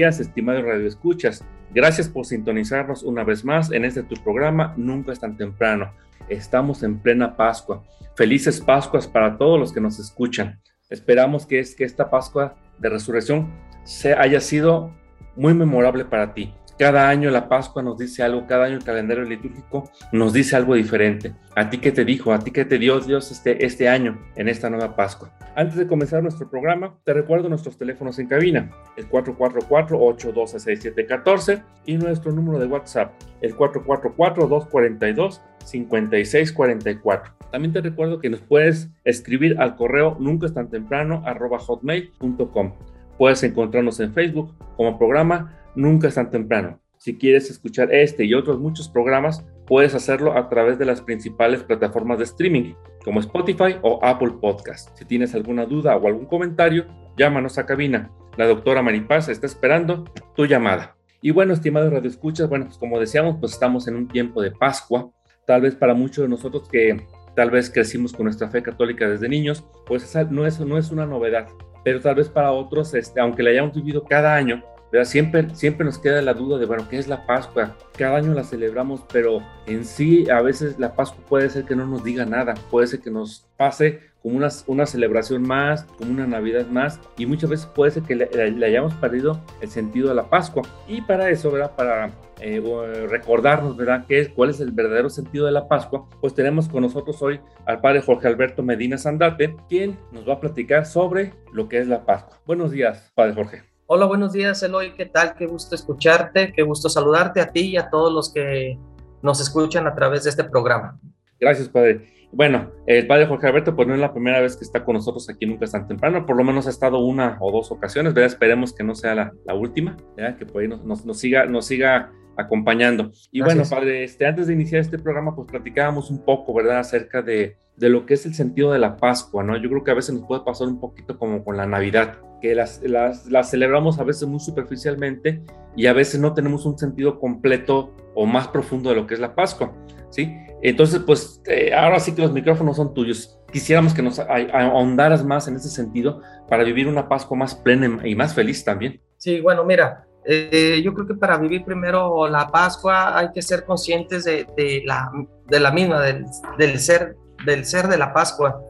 días, estimados radioescuchas. Gracias por sintonizarnos una vez más en este tu programa Nunca es tan temprano. Estamos en plena Pascua. Felices Pascuas para todos los que nos escuchan. Esperamos que, es, que esta Pascua de Resurrección se haya sido muy memorable para ti. Cada año la Pascua nos dice algo, cada año el calendario litúrgico nos dice algo diferente. ¿A ti qué te dijo? ¿A ti qué te dio Dios este, este año en esta nueva Pascua? Antes de comenzar nuestro programa, te recuerdo nuestros teléfonos en cabina, el 444-812-6714 y nuestro número de WhatsApp, el 444-242-5644. También te recuerdo que nos puedes escribir al correo nunca es tan temprano arroba hotmail.com. Puedes encontrarnos en Facebook como programa Nunca es tan temprano. Si quieres escuchar este y otros muchos programas, puedes hacerlo a través de las principales plataformas de streaming, como Spotify o Apple Podcast. Si tienes alguna duda o algún comentario, llámanos a cabina. La doctora Maripaz está esperando tu llamada. Y bueno, estimados radioescuchas, bueno, pues como decíamos, pues estamos en un tiempo de Pascua. Tal vez para muchos de nosotros que tal vez crecimos con nuestra fe católica desde niños, pues esa no es, no es una novedad. Pero tal vez para otros, este, aunque la hayamos vivido cada año, ¿verdad? Siempre, siempre nos queda la duda de, bueno, ¿qué es la Pascua? Cada año la celebramos, pero en sí a veces la Pascua puede ser que no nos diga nada, puede ser que nos pase como una, una celebración más, como una Navidad más, y muchas veces puede ser que le, hayamos perdido el sentido de la Pascua. Y para eso, ¿verdad? Para eh, recordarnos, ¿verdad? ¿Qué es, ¿Cuál es el verdadero sentido de la Pascua? Pues tenemos con nosotros hoy al padre Jorge Alberto Medina Sandate, quien nos va a platicar sobre lo que es la Pascua. Buenos días, padre Jorge. Hola, buenos días, Eloy. ¿Qué tal? Qué gusto escucharte, qué gusto saludarte a ti y a todos los que nos escuchan a través de este programa. Gracias, padre. Bueno, el padre Jorge Alberto, pues no es la primera vez que está con nosotros aquí Nunca es tan temprano, por lo menos ha estado una o dos ocasiones, ¿verdad? Esperemos que no sea la, la última, ¿verdad? que por ahí nos, nos, nos, siga, nos siga acompañando. Y Gracias. bueno, padre, este, antes de iniciar este programa, pues platicábamos un poco, ¿verdad?, acerca de, de lo que es el sentido de la Pascua, ¿no? Yo creo que a veces nos puede pasar un poquito como con la Navidad, que las, las, las celebramos a veces muy superficialmente y a veces no tenemos un sentido completo o más profundo de lo que es la Pascua, ¿sí? Entonces, pues eh, ahora sí que los micrófonos son tuyos. Quisiéramos que nos ahondaras más en ese sentido para vivir una Pascua más plena y más feliz también. Sí, bueno, mira, eh, yo creo que para vivir primero la Pascua hay que ser conscientes de, de la, de la misma, del, del ser, del ser de la Pascua.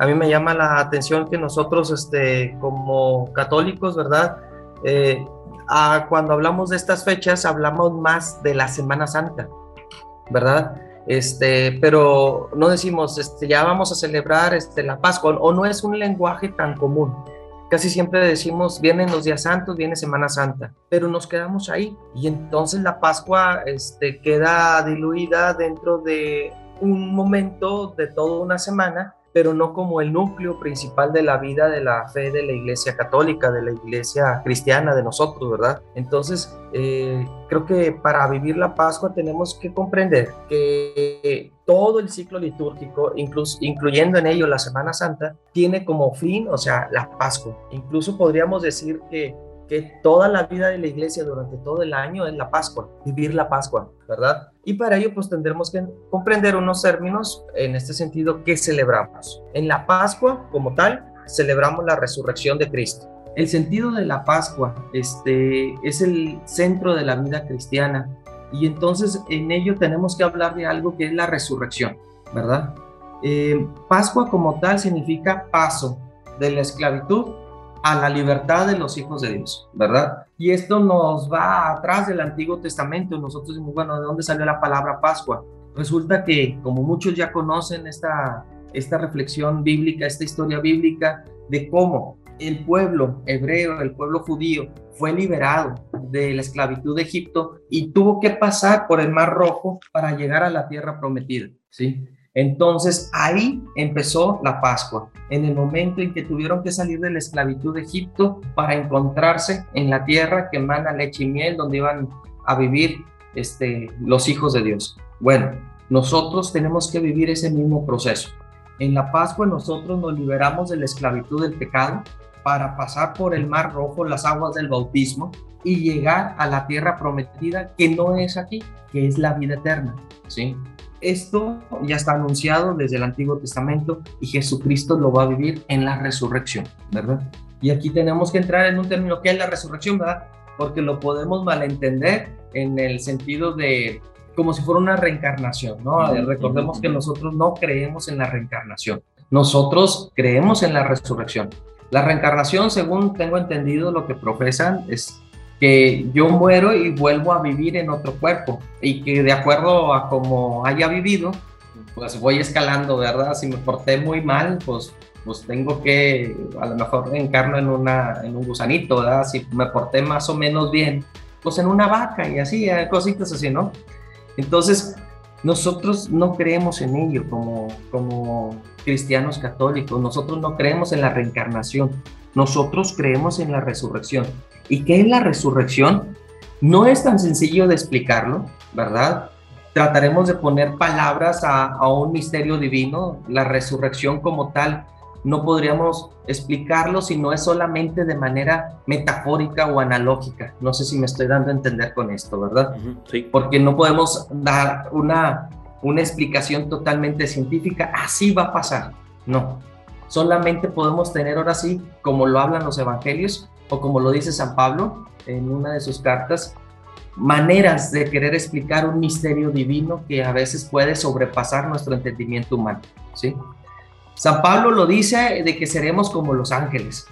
A mí me llama la atención que nosotros, este, como católicos, ¿verdad? Eh, a- cuando hablamos de estas fechas, hablamos más de la Semana Santa, ¿verdad? Este, pero no decimos, este, ya vamos a celebrar este, la Pascua, o no es un lenguaje tan común. Casi siempre decimos, vienen los días santos, viene Semana Santa, pero nos quedamos ahí. Y entonces la Pascua este, queda diluida dentro de un momento de toda una semana, pero no como el núcleo principal de la vida de la fe de la Iglesia Católica, de la Iglesia cristiana, de nosotros, ¿verdad? Entonces, eh, creo que para vivir la Pascua tenemos que comprender que todo el ciclo litúrgico, incluso, incluyendo en ello la Semana Santa, tiene como fin, o sea, la Pascua. Incluso podríamos decir que, que toda la vida de la iglesia durante todo el año es la Pascua, vivir la Pascua, ¿verdad? Y para ello pues tendremos que comprender unos términos en este sentido que celebramos. En la Pascua como tal, celebramos la resurrección de Cristo. El sentido de la Pascua este, es el centro de la vida cristiana y entonces en ello tenemos que hablar de algo que es la resurrección, ¿verdad? Eh, Pascua como tal significa paso de la esclavitud a la libertad de los hijos de Dios, ¿verdad? Y esto nos va atrás del Antiguo Testamento. Nosotros decimos, bueno, ¿de dónde salió la palabra Pascua? Resulta que, como muchos ya conocen esta, esta reflexión bíblica, esta historia bíblica de cómo el pueblo hebreo, el pueblo judío, fue liberado de la esclavitud de Egipto y tuvo que pasar por el Mar Rojo para llegar a la tierra prometida, ¿sí? Entonces ahí empezó la Pascua, en el momento en que tuvieron que salir de la esclavitud de Egipto para encontrarse en la tierra que emana leche y miel, donde iban a vivir este, los hijos de Dios. Bueno, nosotros tenemos que vivir ese mismo proceso. En la Pascua nosotros nos liberamos de la esclavitud del pecado para pasar por el mar rojo, las aguas del bautismo y llegar a la tierra prometida que no es aquí, que es la vida eterna, ¿sí? Esto ya está anunciado desde el Antiguo Testamento y Jesucristo lo va a vivir en la resurrección, ¿verdad? Y aquí tenemos que entrar en un término que es la resurrección, ¿verdad? Porque lo podemos malentender en el sentido de como si fuera una reencarnación, ¿no? Recordemos que nosotros no creemos en la reencarnación, nosotros creemos en la resurrección. La reencarnación, según tengo entendido, lo que profesan es que yo muero y vuelvo a vivir en otro cuerpo y que de acuerdo a como haya vivido, pues voy escalando, ¿verdad? Si me porté muy mal, pues, pues tengo que, a lo mejor encarno en, una, en un gusanito, ¿verdad? Si me porté más o menos bien, pues en una vaca y así, eh, cositas así, ¿no? Entonces, nosotros no creemos en ello como, como cristianos católicos, nosotros no creemos en la reencarnación, nosotros creemos en la resurrección. ¿Y qué es la resurrección? No es tan sencillo de explicarlo, ¿verdad? Trataremos de poner palabras a, a un misterio divino, la resurrección como tal no podríamos explicarlo si no es solamente de manera metafórica o analógica. No sé si me estoy dando a entender con esto, ¿verdad? Sí. Porque no podemos dar una, una explicación totalmente científica, así va a pasar. No, solamente podemos tener ahora sí, como lo hablan los evangelios o como lo dice San Pablo en una de sus cartas, maneras de querer explicar un misterio divino que a veces puede sobrepasar nuestro entendimiento humano, ¿sí? San Pablo lo dice de que seremos como los ángeles.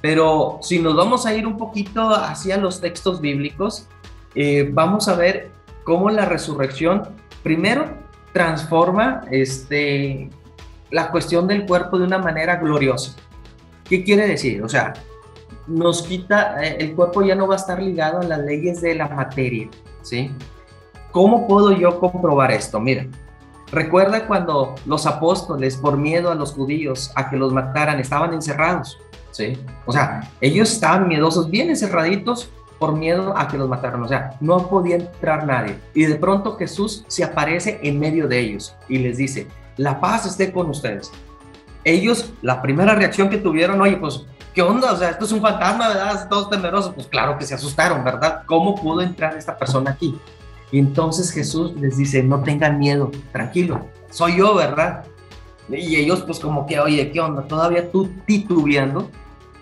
Pero si nos vamos a ir un poquito hacia los textos bíblicos, eh, vamos a ver cómo la resurrección primero transforma este, la cuestión del cuerpo de una manera gloriosa. ¿Qué quiere decir? O sea, nos quita, eh, el cuerpo ya no va a estar ligado a las leyes de la materia, ¿sí? ¿Cómo puedo yo comprobar esto? Mira, Recuerda cuando los apóstoles, por miedo a los judíos, a que los mataran, estaban encerrados, ¿sí? O sea, ellos estaban miedosos, bien encerraditos por miedo a que los mataran, o sea, no podía entrar nadie. Y de pronto Jesús se aparece en medio de ellos y les dice, la paz esté con ustedes. Ellos, la primera reacción que tuvieron, oye, pues, ¿qué onda? O sea, esto es un fantasma, ¿verdad? Todos temerosos. Pues claro que se asustaron, ¿verdad? ¿Cómo pudo entrar esta persona aquí? Y entonces Jesús les dice, no tengan miedo, tranquilo, soy yo, ¿verdad? Y ellos pues como que, oye, ¿qué onda? Todavía tú titubeando.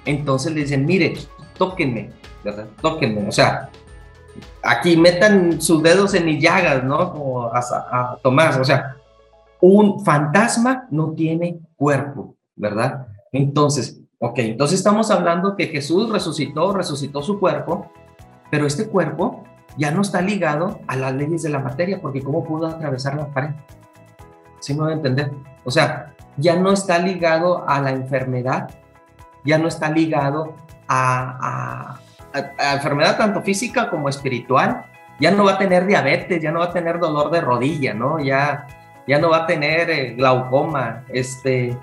Entonces le dicen, mire, tóquenme, ¿verdad? Tóquenme. O sea, aquí metan sus dedos en mis llagas, ¿no? Como a, a Tomás. O sea, un fantasma no tiene cuerpo, ¿verdad? Entonces, ok, entonces estamos hablando que Jesús resucitó, resucitó su cuerpo, pero este cuerpo ya no está ligado a las leyes de la materia, porque ¿cómo pudo atravesar la pared? ¿Sí me voy a entender? O sea, ya no está ligado a la enfermedad, ya no está ligado a, a, enfermedad tanto física como espiritual, ya no va a tener diabetes, ya no va a tener dolor de rodilla, ¿no? Ya, ya no va a tener eh, glaucoma, este,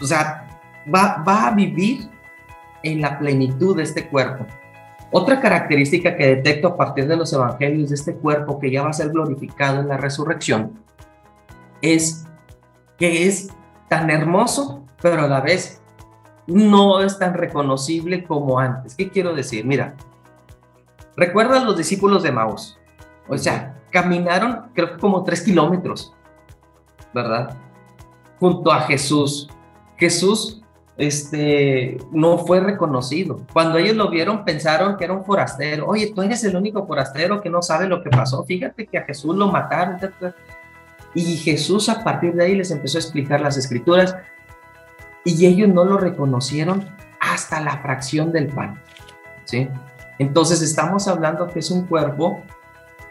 o sea, va, va a vivir en la plenitud de este cuerpo. Otra característica que detecto a partir de los evangelios de este cuerpo que ya va a ser glorificado en la resurrección es que es tan hermoso, pero a la vez no es tan reconocible como antes. ¿Qué quiero decir? Mira, recuerda a los discípulos de Maús. O sea, caminaron creo que como tres kilómetros, ¿verdad? Junto a Jesús. Jesús este, no fue reconocido. Cuando ellos lo vieron, pensaron que era un forastero. Oye, tú eres el único forastero que no sabe lo que pasó. Fíjate que a Jesús lo mataron. Y Jesús a partir de ahí les empezó a explicar las escrituras y ellos no lo reconocieron hasta la fracción del pan. ¿Sí? Entonces estamos hablando que es un cuerpo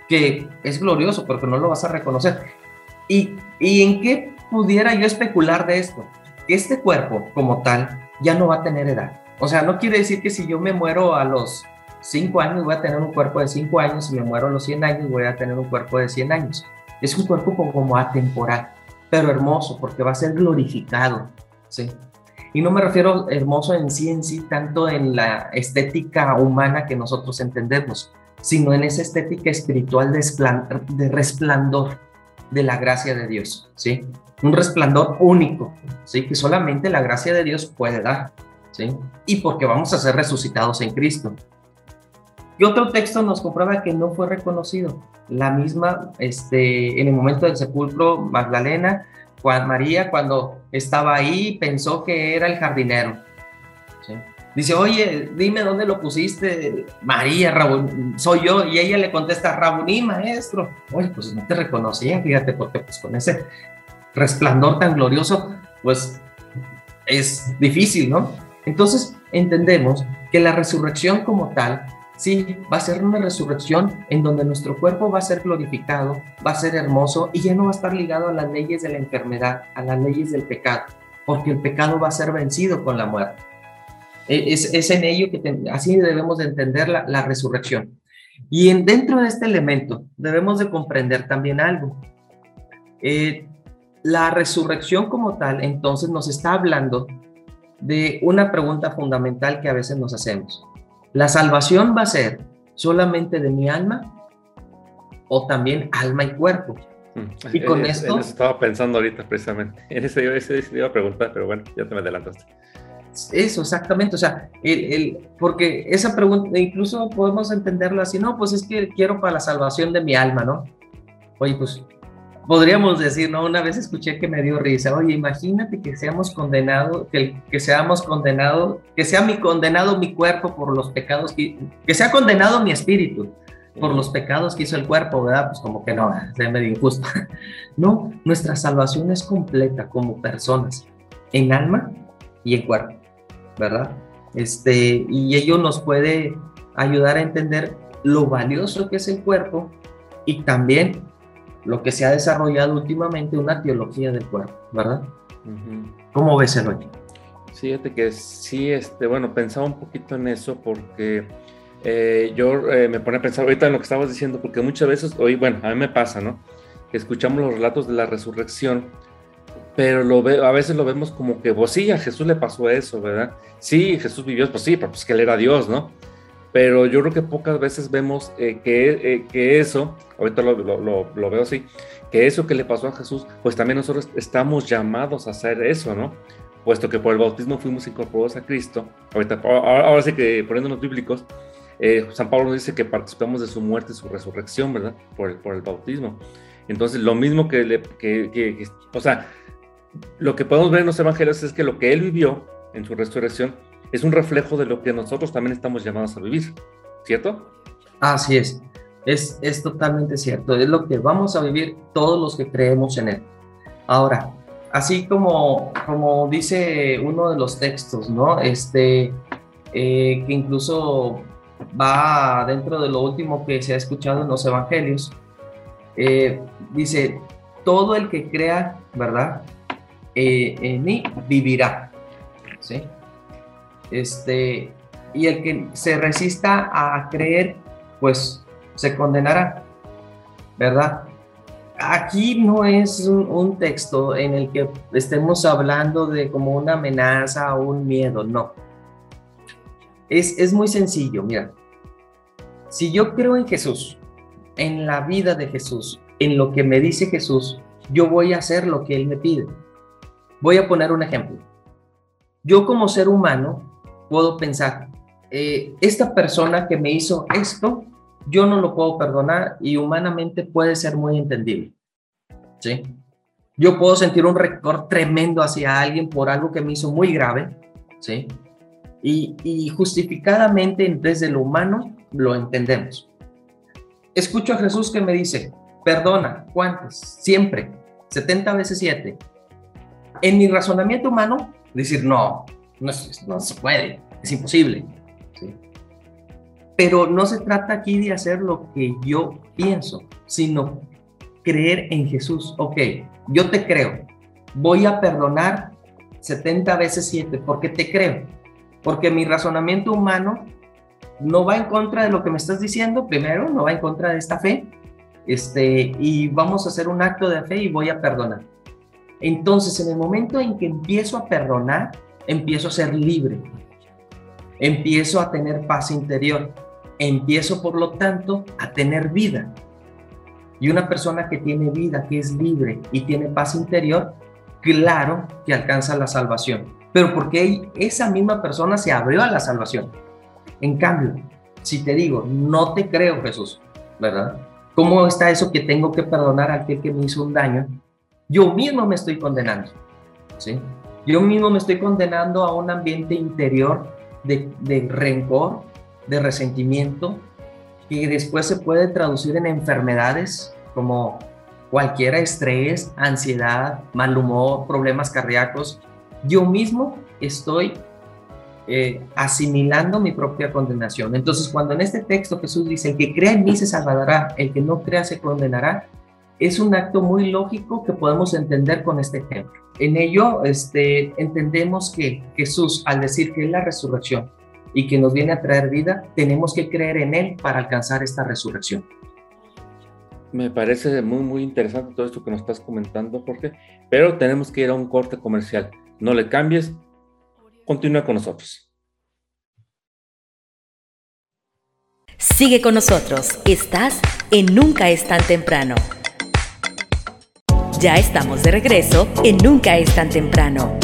que es glorioso porque no lo vas a reconocer. ¿Y, y en qué pudiera yo especular de esto? Este cuerpo como tal ya no va a tener edad. O sea, no quiere decir que si yo me muero a los cinco años voy a tener un cuerpo de cinco años, si me muero a los 100 años voy a tener un cuerpo de 100 años. Es un cuerpo como, atemporal, pero hermoso porque va a ser glorificado, ¿sí? Y no me refiero hermoso en sí en sí, tanto en la estética humana que nosotros entendemos, sino en esa estética espiritual de, de resplandor de la gracia de Dios, ¿sí? Un resplandor único, ¿sí? Que solamente la gracia de Dios puede dar, ¿sí? Y porque vamos a ser resucitados en Cristo. Y otro texto nos comprueba que no fue reconocido. La misma, este, en el momento del sepulcro, Magdalena, Juan María, cuando estaba ahí, pensó que era el jardinero. Dice, oye, dime dónde lo pusiste, María, soy yo. Y ella le contesta, Rabuní, maestro. Oye, pues no te reconocía, fíjate, porque pues con ese resplandor tan glorioso, pues es difícil, ¿no? Entonces entendemos que la resurrección como tal Sí, va a ser una resurrección en donde nuestro cuerpo va a ser glorificado, va a ser hermoso y ya no va a estar ligado a las leyes de la enfermedad, a las leyes del pecado, porque el pecado va a ser vencido con la muerte. E, es, en ello que así debemos de entender la, resurrección. Y en, dentro de este elemento debemos de comprender también algo. Eh, la resurrección como tal, entonces nos está hablando de una pregunta fundamental que a veces nos hacemos. ¿La salvación va a ser solamente de mi alma o también alma y cuerpo? Mm, y con esto... estaba pensando ahorita precisamente. En ese, ese, iba a preguntar, pero bueno, ya te me adelantaste. Eso, exactamente. O sea, el, el, porque esa pregunta, incluso podemos entenderla así, no, pues es que quiero para la salvación de mi alma, ¿no? Oye, pues podríamos decir, ¿no? Una vez escuché que me dio risa, oye, imagínate que seamos condenados, que, que seamos condenados, que sea mi condenado mi cuerpo por los pecados, que, que sea condenado mi espíritu por los pecados que hizo el cuerpo, ¿verdad? Pues como que no, es medio injusto. No, nuestra salvación es completa como personas, en alma y en cuerpo, ¿verdad? Este, y ello nos puede ayudar a entender lo valioso que es el cuerpo y también lo que se ha desarrollado últimamente, una teología del cuerpo, ¿verdad? ¿Cómo ves el hoy? Fíjate que sí, este, bueno, pensaba un poquito en eso porque eh, yo eh, me pone a pensar ahorita en lo que estabas diciendo, porque muchas veces, hoy, bueno, a mí me pasa, ¿no? Que escuchamos los relatos de la resurrección, pero lo ve, a veces lo vemos como que, pues sí, a Jesús le pasó eso, ¿verdad? Sí, Jesús vivió, pues sí, pero pues que él era Dios, ¿no? Pero yo creo que pocas veces vemos eh, que, eh, que, eso, ahorita lo, lo, lo, veo así, que eso que le pasó a Jesús, pues también nosotros estamos llamados a hacer eso, ¿no? Puesto que por el bautismo fuimos incorporados a Cristo, ahorita, ahora, sí que poniéndonos bíblicos, eh, San Pablo nos dice que participamos de su muerte y su resurrección, ¿verdad? Por el, por el bautismo. Entonces, lo mismo que, le, que, que, o sea, lo que podemos ver en los evangelios es que lo que él vivió en su resurrección es un reflejo de lo que nosotros también estamos llamados a vivir, ¿cierto? Así es, es, es totalmente cierto, es lo que vamos a vivir todos los que creemos en Él. Ahora, así como, como dice uno de los textos, ¿no? Este, eh, que incluso va dentro de lo último que se ha escuchado en los evangelios, eh, dice, todo el que crea, ¿verdad? Eh, en mí vivirá, ¿sí? Este, y el que se resista a creer, pues se condenará, ¿verdad? Aquí no es un, texto en el que estemos hablando de como una amenaza o un miedo, no. Es, es muy sencillo, mira. Si yo creo en Jesús, en la vida de Jesús, en lo que me dice Jesús, yo voy a hacer lo que Él me pide. Voy a poner un ejemplo. Yo como ser humano puedo pensar, eh, esta persona que me hizo esto, yo no lo puedo perdonar y humanamente puede ser muy entendible. ¿Sí? Yo puedo sentir un récord tremendo hacia alguien por algo que me hizo muy grave, ¿sí? Y, y justificadamente desde lo humano lo entendemos. Escucho a Jesús que me dice, perdona, ¿cuántas? Siempre, 70 veces 7. En mi razonamiento humano, decir, no, no, se puede, es imposible. Pero no se trata aquí de hacer lo que yo pienso, sino creer en Jesús. Ok, yo te creo, voy a perdonar 70 veces 7 porque te creo, porque mi razonamiento humano no va en contra de lo que me estás diciendo, primero, no va en contra de esta fe, este, y vamos a hacer un acto de fe y voy a perdonar. Entonces, en el momento en que empiezo a perdonar, empiezo a ser libre, empiezo a tener paz interior, empiezo, por lo tanto, a tener vida. Y una persona que tiene vida, que es libre y tiene paz interior, claro que alcanza la salvación. Pero porque esa misma persona se abrió a la salvación. En cambio, si te digo, no te creo, Jesús, ¿verdad? ¿Cómo está eso que tengo que perdonar a aquel que me hizo un daño? Yo mismo me estoy condenando, ¿sí? Yo mismo me estoy condenando a un ambiente interior de, rencor, de resentimiento, que después se puede traducir en enfermedades como cualquier estrés, ansiedad, mal humor, problemas cardíacos. Yo mismo estoy eh, asimilando mi propia condenación. Entonces, cuando en este texto Jesús dice, el que crea en mí se salvará, el que no crea se condenará, es un acto muy lógico que podemos entender con este ejemplo. En ello este, entendemos que Jesús, al decir que es la resurrección y que nos viene a traer vida, tenemos que creer en Él para alcanzar esta resurrección. Me parece muy, muy interesante todo esto que nos estás comentando, Jorge, pero tenemos que ir a un corte comercial. No le cambies, continúa con nosotros. Sigue con nosotros, estás en Nunca es tan temprano. Ya estamos de regreso en Nunca es tan temprano.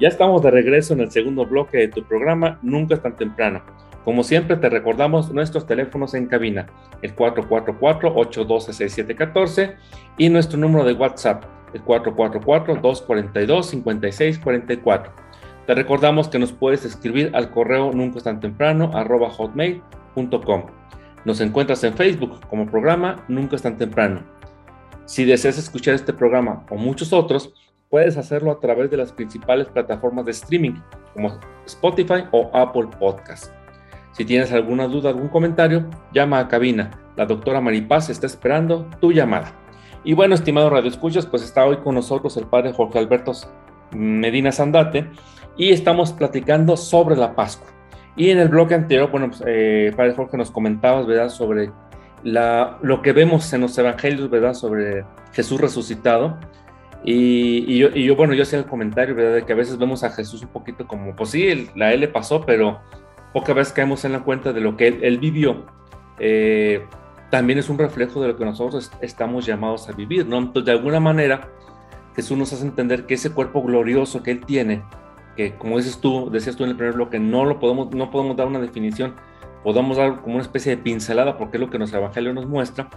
Ya estamos de regreso en el segundo bloque de tu programa Nunca es tan temprano. Como siempre te recordamos nuestros teléfonos en cabina, el 444-812-6714 y nuestro número de WhatsApp, el 444-242-5644. Te recordamos que nos puedes escribir al correo nunca es tan temprano hotmail.com. Nos encuentras en Facebook como programa Nunca es tan temprano. Si deseas escuchar este programa o muchos otros, puedes hacerlo a través de las principales plataformas de streaming como Spotify o Apple Podcast. Si tienes alguna duda, algún comentario, llama a cabina. La doctora Maripaz está esperando tu llamada. Y bueno, estimado Radio Escuchas, pues está hoy con nosotros el padre Jorge Alberto Medina Sandate y estamos platicando sobre la Pascua. Y en el bloque anterior, bueno, pues, eh, padre Jorge nos comentabas, ¿verdad?, sobre la, lo que vemos en los evangelios, ¿verdad?, sobre Jesús resucitado. Y, yo, bueno, yo hacía el comentario, ¿verdad?, de que a veces vemos a Jesús un poquito como, pues sí, la L pasó, pero pocas veces caemos en la cuenta de lo que él, vivió, eh, también es un reflejo de lo que nosotros estamos llamados a vivir, ¿no? Entonces, de alguna manera, Jesús nos hace entender que ese cuerpo glorioso que Él tiene, que como dices tú, decías tú en el primer bloque, no lo podemos, no podemos dar una definición, podemos dar como una especie de pincelada porque es lo que nuestro Evangelio nos muestra,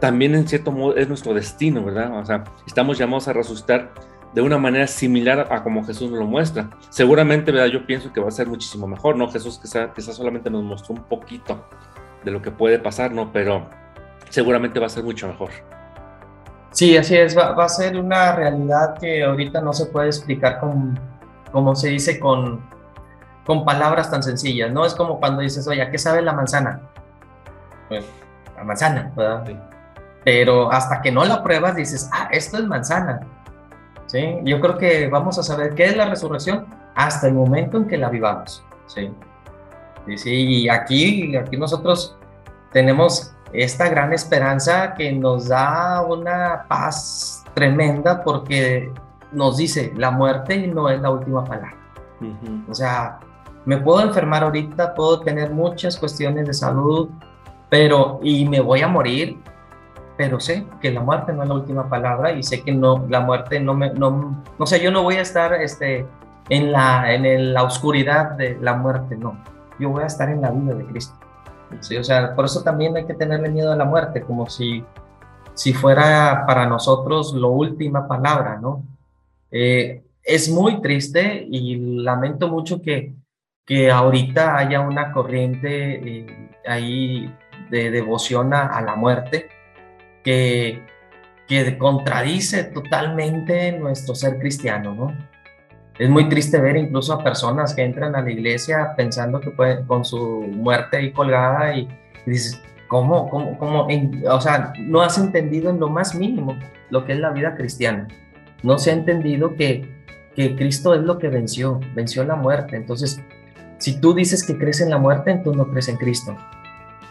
también en cierto modo es nuestro destino, ¿verdad? O sea, estamos llamados a resucitar de una manera similar a como Jesús nos lo muestra. Seguramente, ¿verdad? Yo pienso que va a ser muchísimo mejor, ¿no? Jesús quizá, quizá solamente nos mostró un poquito de lo que puede pasar, ¿no? Pero seguramente va a ser mucho mejor. Sí, así es, va, a ser una realidad que ahorita no se puede explicar con, como se dice, con, con palabras tan sencillas, ¿no? Es como cuando dices, oye, qué sabe la manzana? Pues, la manzana, ¿verdad? Pero hasta que no la pruebas dices, ah, esto es manzana. ¿sí? Yo creo que vamos a saber qué es la resurrección hasta el momento en que la vivamos, ¿sí? Y, sí, y aquí, aquí nosotros tenemos esta gran esperanza que nos da una paz tremenda porque nos dice, la muerte no es la última palabra. O sea, me puedo enfermar ahorita, puedo tener muchas cuestiones de salud, pero y me voy a morir, pero sé que la muerte no es la última palabra y sé que no la muerte no me no, no sé, yo no voy a estar este en la en la oscuridad de la muerte, no. Yo voy a estar en la vida de Cristo. ¿sí? O sea, por eso también hay que tenerle miedo a la muerte, como si, si fuera para nosotros la última palabra, ¿no? Eh, es muy triste y lamento mucho que, que ahorita haya una corriente eh, ahí de devoción a, la muerte que, que contradice totalmente nuestro ser cristiano, ¿no? es muy triste ver incluso a personas que entran a la iglesia pensando que pueden, con su muerte ahí colgada y, dices, ¿cómo? ¿Cómo? ¿Cómo? o sea, no has entendido en lo más mínimo lo que es la vida cristiana. No se ha entendido que, que Cristo es lo que venció, venció la muerte. Entonces, Si tú dices que crees en la muerte, entonces no crees en Cristo.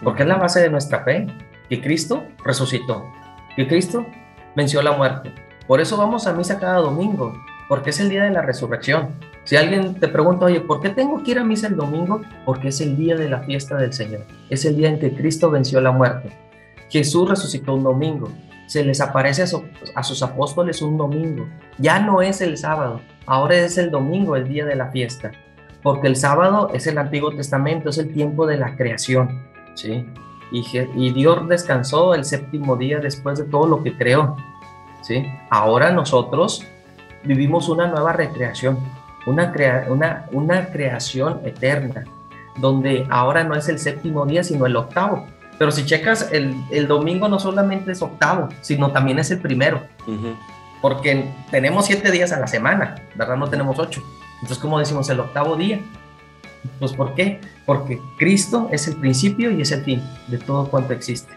Porque es la base de nuestra fe, que Cristo resucitó, que Cristo venció la muerte. Por eso vamos a misa cada domingo, porque es el día de la resurrección. Si alguien te pregunta, oye, ¿por qué tengo que ir a misa el domingo? Porque es el día de la fiesta del Señor. Es el día en que Cristo venció la muerte. Jesús resucitó un domingo. Se les aparece a, sus apóstoles un domingo. Ya no es el sábado, ahora es el domingo, el día de la fiesta. Porque el sábado es el Antiguo Testamento, es el tiempo de la creación. ¿sí? Y, y Dios descansó el séptimo día después de todo lo que creó. ¿sí? Ahora nosotros vivimos una nueva recreación una, crea una, una creación eterna, donde ahora no es el séptimo día, sino el octavo. Pero si checas, el, el domingo no solamente es octavo, sino también es el primero. Porque tenemos siete días a la semana, ¿verdad? No tenemos ocho. Entonces, ¿cómo decimos el octavo día? Pues, ¿por qué? Porque Cristo es el principio y es el fin de todo cuanto existe,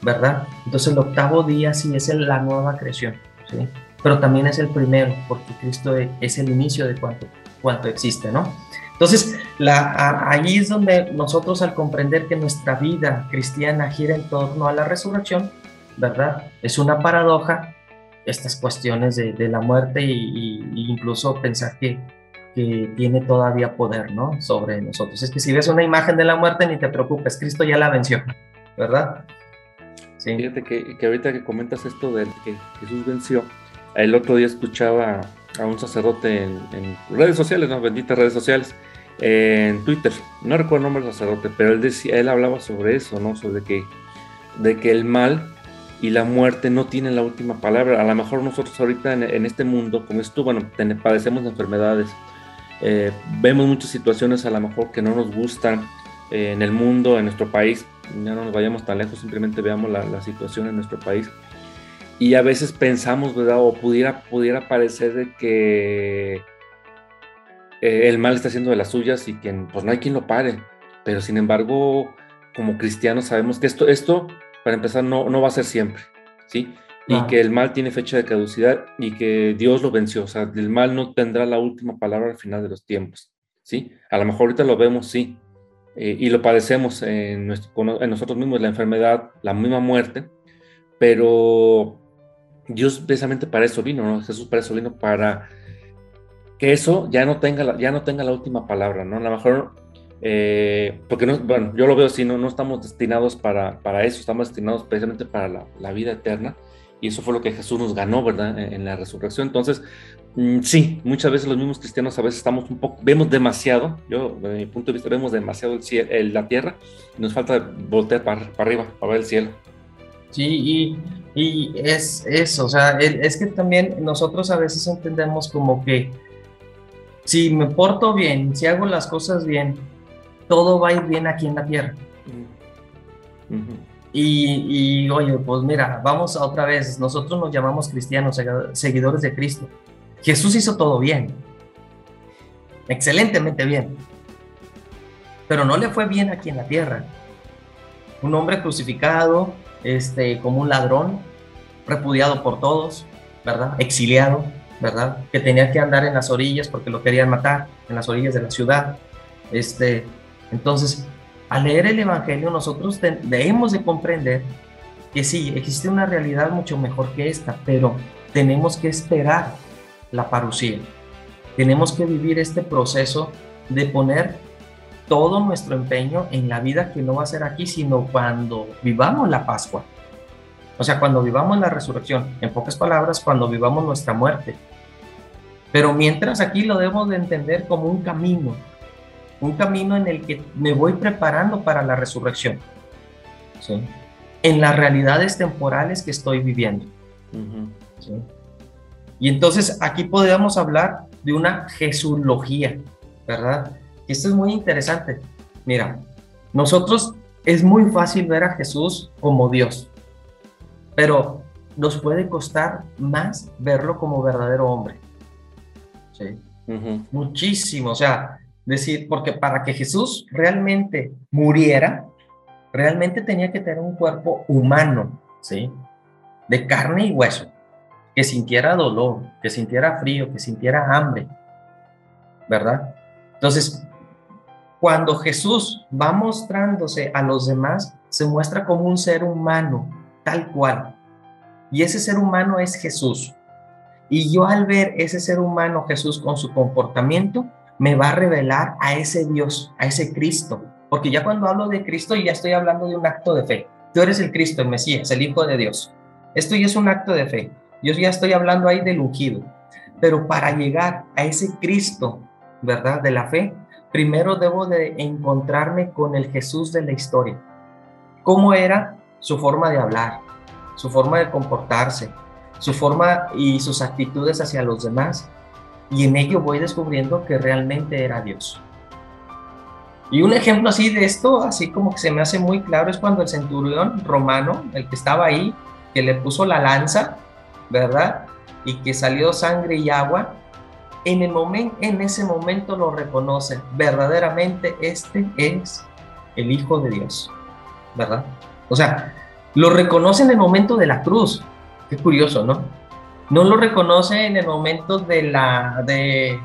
¿verdad? Entonces, el octavo día sí es la nueva creación, ¿sí? pero también es el primero, porque Cristo es el inicio de cuanto, cuanto existe, ¿no? Entonces, ahí es donde nosotros al comprender que nuestra vida cristiana gira en torno a la resurrección, ¿verdad? Es una paradoja estas cuestiones de, de la muerte y, incluso pensar que, que, tiene todavía poder, ¿no? Sobre nosotros. Es que si ves una imagen de la muerte, ni te preocupes, Cristo ya la venció, ¿verdad? Sí. Fíjate que, que ahorita que comentas esto de que Jesús venció, el otro día escuchaba a un sacerdote en, redes sociales, ¿no? Benditas redes sociales, en Twitter, no recuerdo el nombre del sacerdote, pero él decía, él hablaba sobre eso, ¿no? Sobre que, de que el mal y la muerte no tienen la última palabra. A lo mejor nosotros ahorita en, este mundo, como es tú, bueno, padecemos de enfermedades, eh, vemos muchas situaciones a lo mejor que no nos gustan eh, en el mundo, en nuestro país, ya no nos vayamos tan lejos, simplemente veamos la, la situación en nuestro país y a veces pensamos, ¿verdad? O pudiera, pudiera parecer de que eh, el mal está haciendo de las suyas y que pues no hay quien lo pare. Pero sin embargo, como cristianos sabemos que esto, esto para empezar, no, no va a ser siempre, ¿sí? Y que el mal tiene fecha de caducidad y que Dios lo venció. O sea, el mal no tendrá la última palabra al final de los tiempos, ¿sí? A lo mejor ahorita lo vemos, sí. Eh, y lo padecemos en, nuestro, en nosotros mismos, la enfermedad, la misma muerte, pero Dios precisamente para eso vino, ¿no? Jesús para eso vino, para que eso ya no tenga la, ya no tenga la última palabra, ¿no? A lo mejor, eh, porque no, bueno, yo lo veo así, ¿no? No estamos destinados para, para eso, estamos destinados precisamente para la, vida eterna. Y eso fue lo que Jesús nos ganó, ¿verdad? En, la resurrección. Entonces, mm, sí, muchas veces los mismos cristianos a veces estamos un poco, vemos demasiado, yo desde mi punto de vista vemos demasiado el cielo, la tierra, y nos falta voltear para, para arriba, para ver el cielo. Sí, y y es eso, o sea, es que también nosotros a veces entendemos como que si me porto bien, si hago las cosas bien, todo va a ir bien aquí en la tierra. Y, y, oye, pues mira, vamos a otra vez, nosotros nos llamamos cristianos, seguidores de Cristo. Jesús hizo todo bien, excelentemente bien, pero no le fue bien aquí en la tierra. Un hombre crucificado, este, como un ladrón, repudiado por todos, ¿verdad? Exiliado, ¿verdad? Que tenía que andar en las orillas porque lo querían matar, en las orillas de la ciudad. Este, entonces, al leer el Evangelio, nosotros debemos de comprender que sí, existe una realidad mucho mejor que esta, pero tenemos que esperar la parucía. Tenemos que vivir este proceso de poner todo nuestro empeño en la vida que no va a ser aquí, sino cuando vivamos la Pascua. O sea, cuando vivamos la resurrección, en pocas palabras, cuando vivamos nuestra muerte. Pero mientras aquí lo debemos de entender como un camino, un camino en el que me voy preparando para la resurrección. ¿sí? En las realidades temporales que estoy viviendo. ¿sí? Y entonces aquí podemos hablar de una Jesulogía, ¿verdad? Y esto es muy interesante. Mira, nosotros es muy fácil ver a Jesús como Dios, pero nos puede costar más verlo como verdadero hombre. ¿Sí? Muchísimo, o sea, decir, porque para que Jesús realmente muriera, realmente tenía que tener un cuerpo humano, ¿sí? De carne y hueso, que sintiera dolor, que sintiera frío, que sintiera hambre, ¿verdad? Entonces, cuando Jesús va mostrándose a los demás, se muestra como un ser humano, tal cual. Y ese ser humano es Jesús. Y yo al ver ese ser humano, Jesús, con su comportamiento, me va a revelar a ese Dios, a ese Cristo. Porque ya cuando hablo de Cristo, ya estoy hablando de un acto de fe. Tú eres el Cristo, el Mesías, el Hijo de Dios. Esto ya es un acto de fe. Yo ya estoy hablando ahí del ungido. Pero para llegar a ese Cristo, ¿verdad? De la fe, primero debo de encontrarme con el Jesús de la historia. ¿Cómo era su forma de hablar, su forma de comportarse, su forma y sus actitudes hacia los demás? Y en ello voy descubriendo que realmente era Dios. Y un ejemplo así de esto, así como que se me hace muy claro, es cuando el centurión romano, el que estaba ahí, que le puso la lanza, ¿verdad? Y que salió sangre y agua, en, el momento, en ese momento lo reconoce. Verdaderamente este es el Hijo de Dios, ¿verdad? O sea, lo reconoce en el momento de la cruz. Qué curioso, ¿no? No lo reconoce en el momento de la de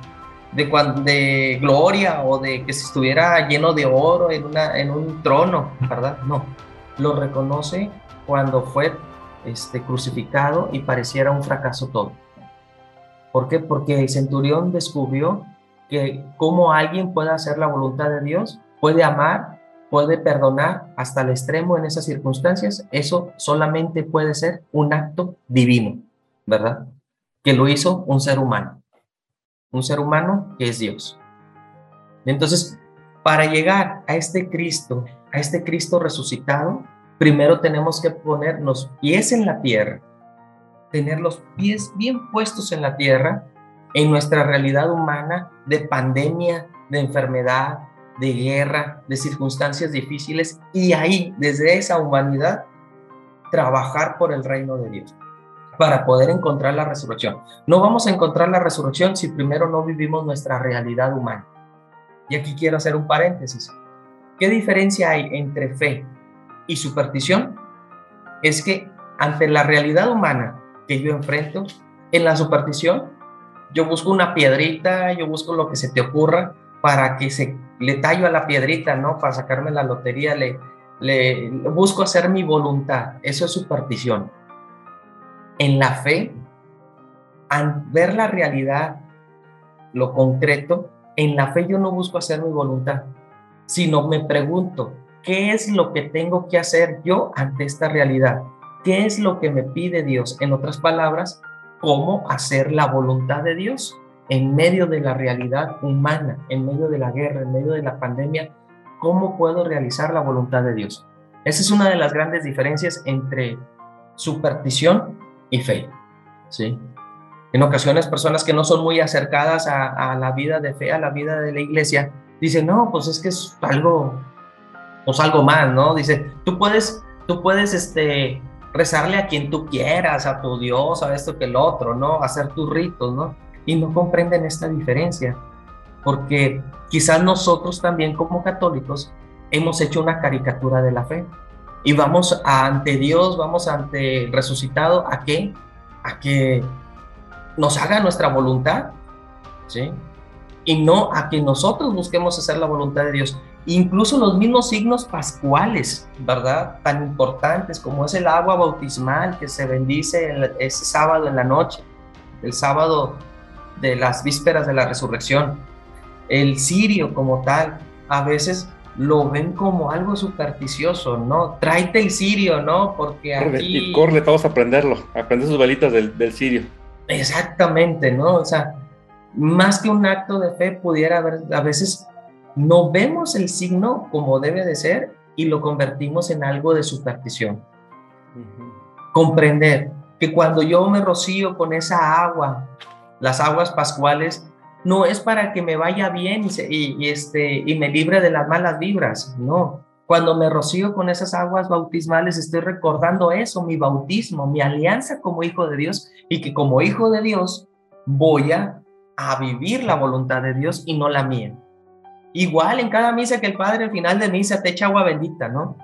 de, de gloria o de que se estuviera lleno de oro en, una, en un trono, ¿verdad? No, lo reconoce cuando fue este, crucificado y pareciera un fracaso todo. ¿Por qué? Porque el centurión descubrió que cómo alguien puede hacer la voluntad de Dios, puede amar, puede perdonar hasta el extremo en esas circunstancias, eso solamente puede ser un acto divino, ¿verdad? Que lo hizo un ser humano un ser humano que es Dios. Entonces, para llegar a este Cristo, a este Cristo resucitado, primero tenemos que poner los pies en la tierra, tener los pies bien puestos en la tierra, en nuestra realidad humana de pandemia, de enfermedad, de guerra, de circunstancias difíciles, y ahí, desde esa humanidad, trabajar por el reino de Dios para poder encontrar la resurrección. No vamos a encontrar la resurrección si primero no vivimos nuestra realidad humana. Y aquí quiero hacer un paréntesis. ¿Qué diferencia hay entre fe y superstición? Es que ante la realidad humana que yo enfrento, en la superstición, yo busco una piedrita, yo busco lo que se te ocurra para que se le tallo a la piedrita, ¿no? Para sacarme la lotería, le, le busco hacer mi voluntad. Eso es superstición en la fe, al ver la realidad, lo concreto, en la fe yo no busco hacer mi voluntad, sino me pregunto, ¿qué es lo que tengo que hacer yo ante esta realidad? ¿Qué es lo que me pide Dios? En otras palabras, ¿cómo hacer la voluntad de Dios en medio de la realidad humana, en medio de la guerra, en medio de la pandemia? ¿Cómo puedo realizar la voluntad de Dios? Esa es una de las grandes diferencias entre superstición y fe. ¿sí? En ocasiones personas que no son muy acercadas a, la vida de fe, a la vida de la iglesia, dicen, no, pues es que es algo, pues algo más, ¿no? Dice, tú puedes, tú puedes, este, rezarle a quien tú quieras, a tu Dios, a esto que el otro, ¿no? Hacer tus ritos, ¿no? Y no comprenden esta diferencia, porque quizás nosotros también como católicos hemos hecho una caricatura de la fe y vamos ante Dios, vamos ante el resucitado, ¿a qué? A que nos haga nuestra voluntad, ¿sí? Y no a que nosotros busquemos hacer la voluntad de Dios. Incluso los mismos signos pascuales, ¿verdad? Tan importantes como es el agua bautismal que se bendice ese sábado en la noche, el sábado de las vísperas de la resurrección. El cirio como tal, a veces lo ven como algo supersticioso, ¿no? Tráete el sirio, ¿no? Porque aquí... Y corre todos a aprenderlo, aprender sus velitas del, del sirio. Exactamente, ¿no? O sea, más que un acto de fe pudiera haber, a veces no vemos el signo como debe de ser y lo convertimos en algo de superstición. Comprender que cuando yo me rocío con esa agua, las aguas pascuales, no es para que me vaya bien y, este, y me libre de las malas vibras, no. Cuando me rocío con esas aguas bautismales, estoy recordando eso, mi bautismo, mi alianza como hijo de Dios y que como hijo de Dios voy a, a vivir la voluntad de Dios y no la mía. Igual en cada misa que el Padre al final de misa te echa agua bendita, ¿no?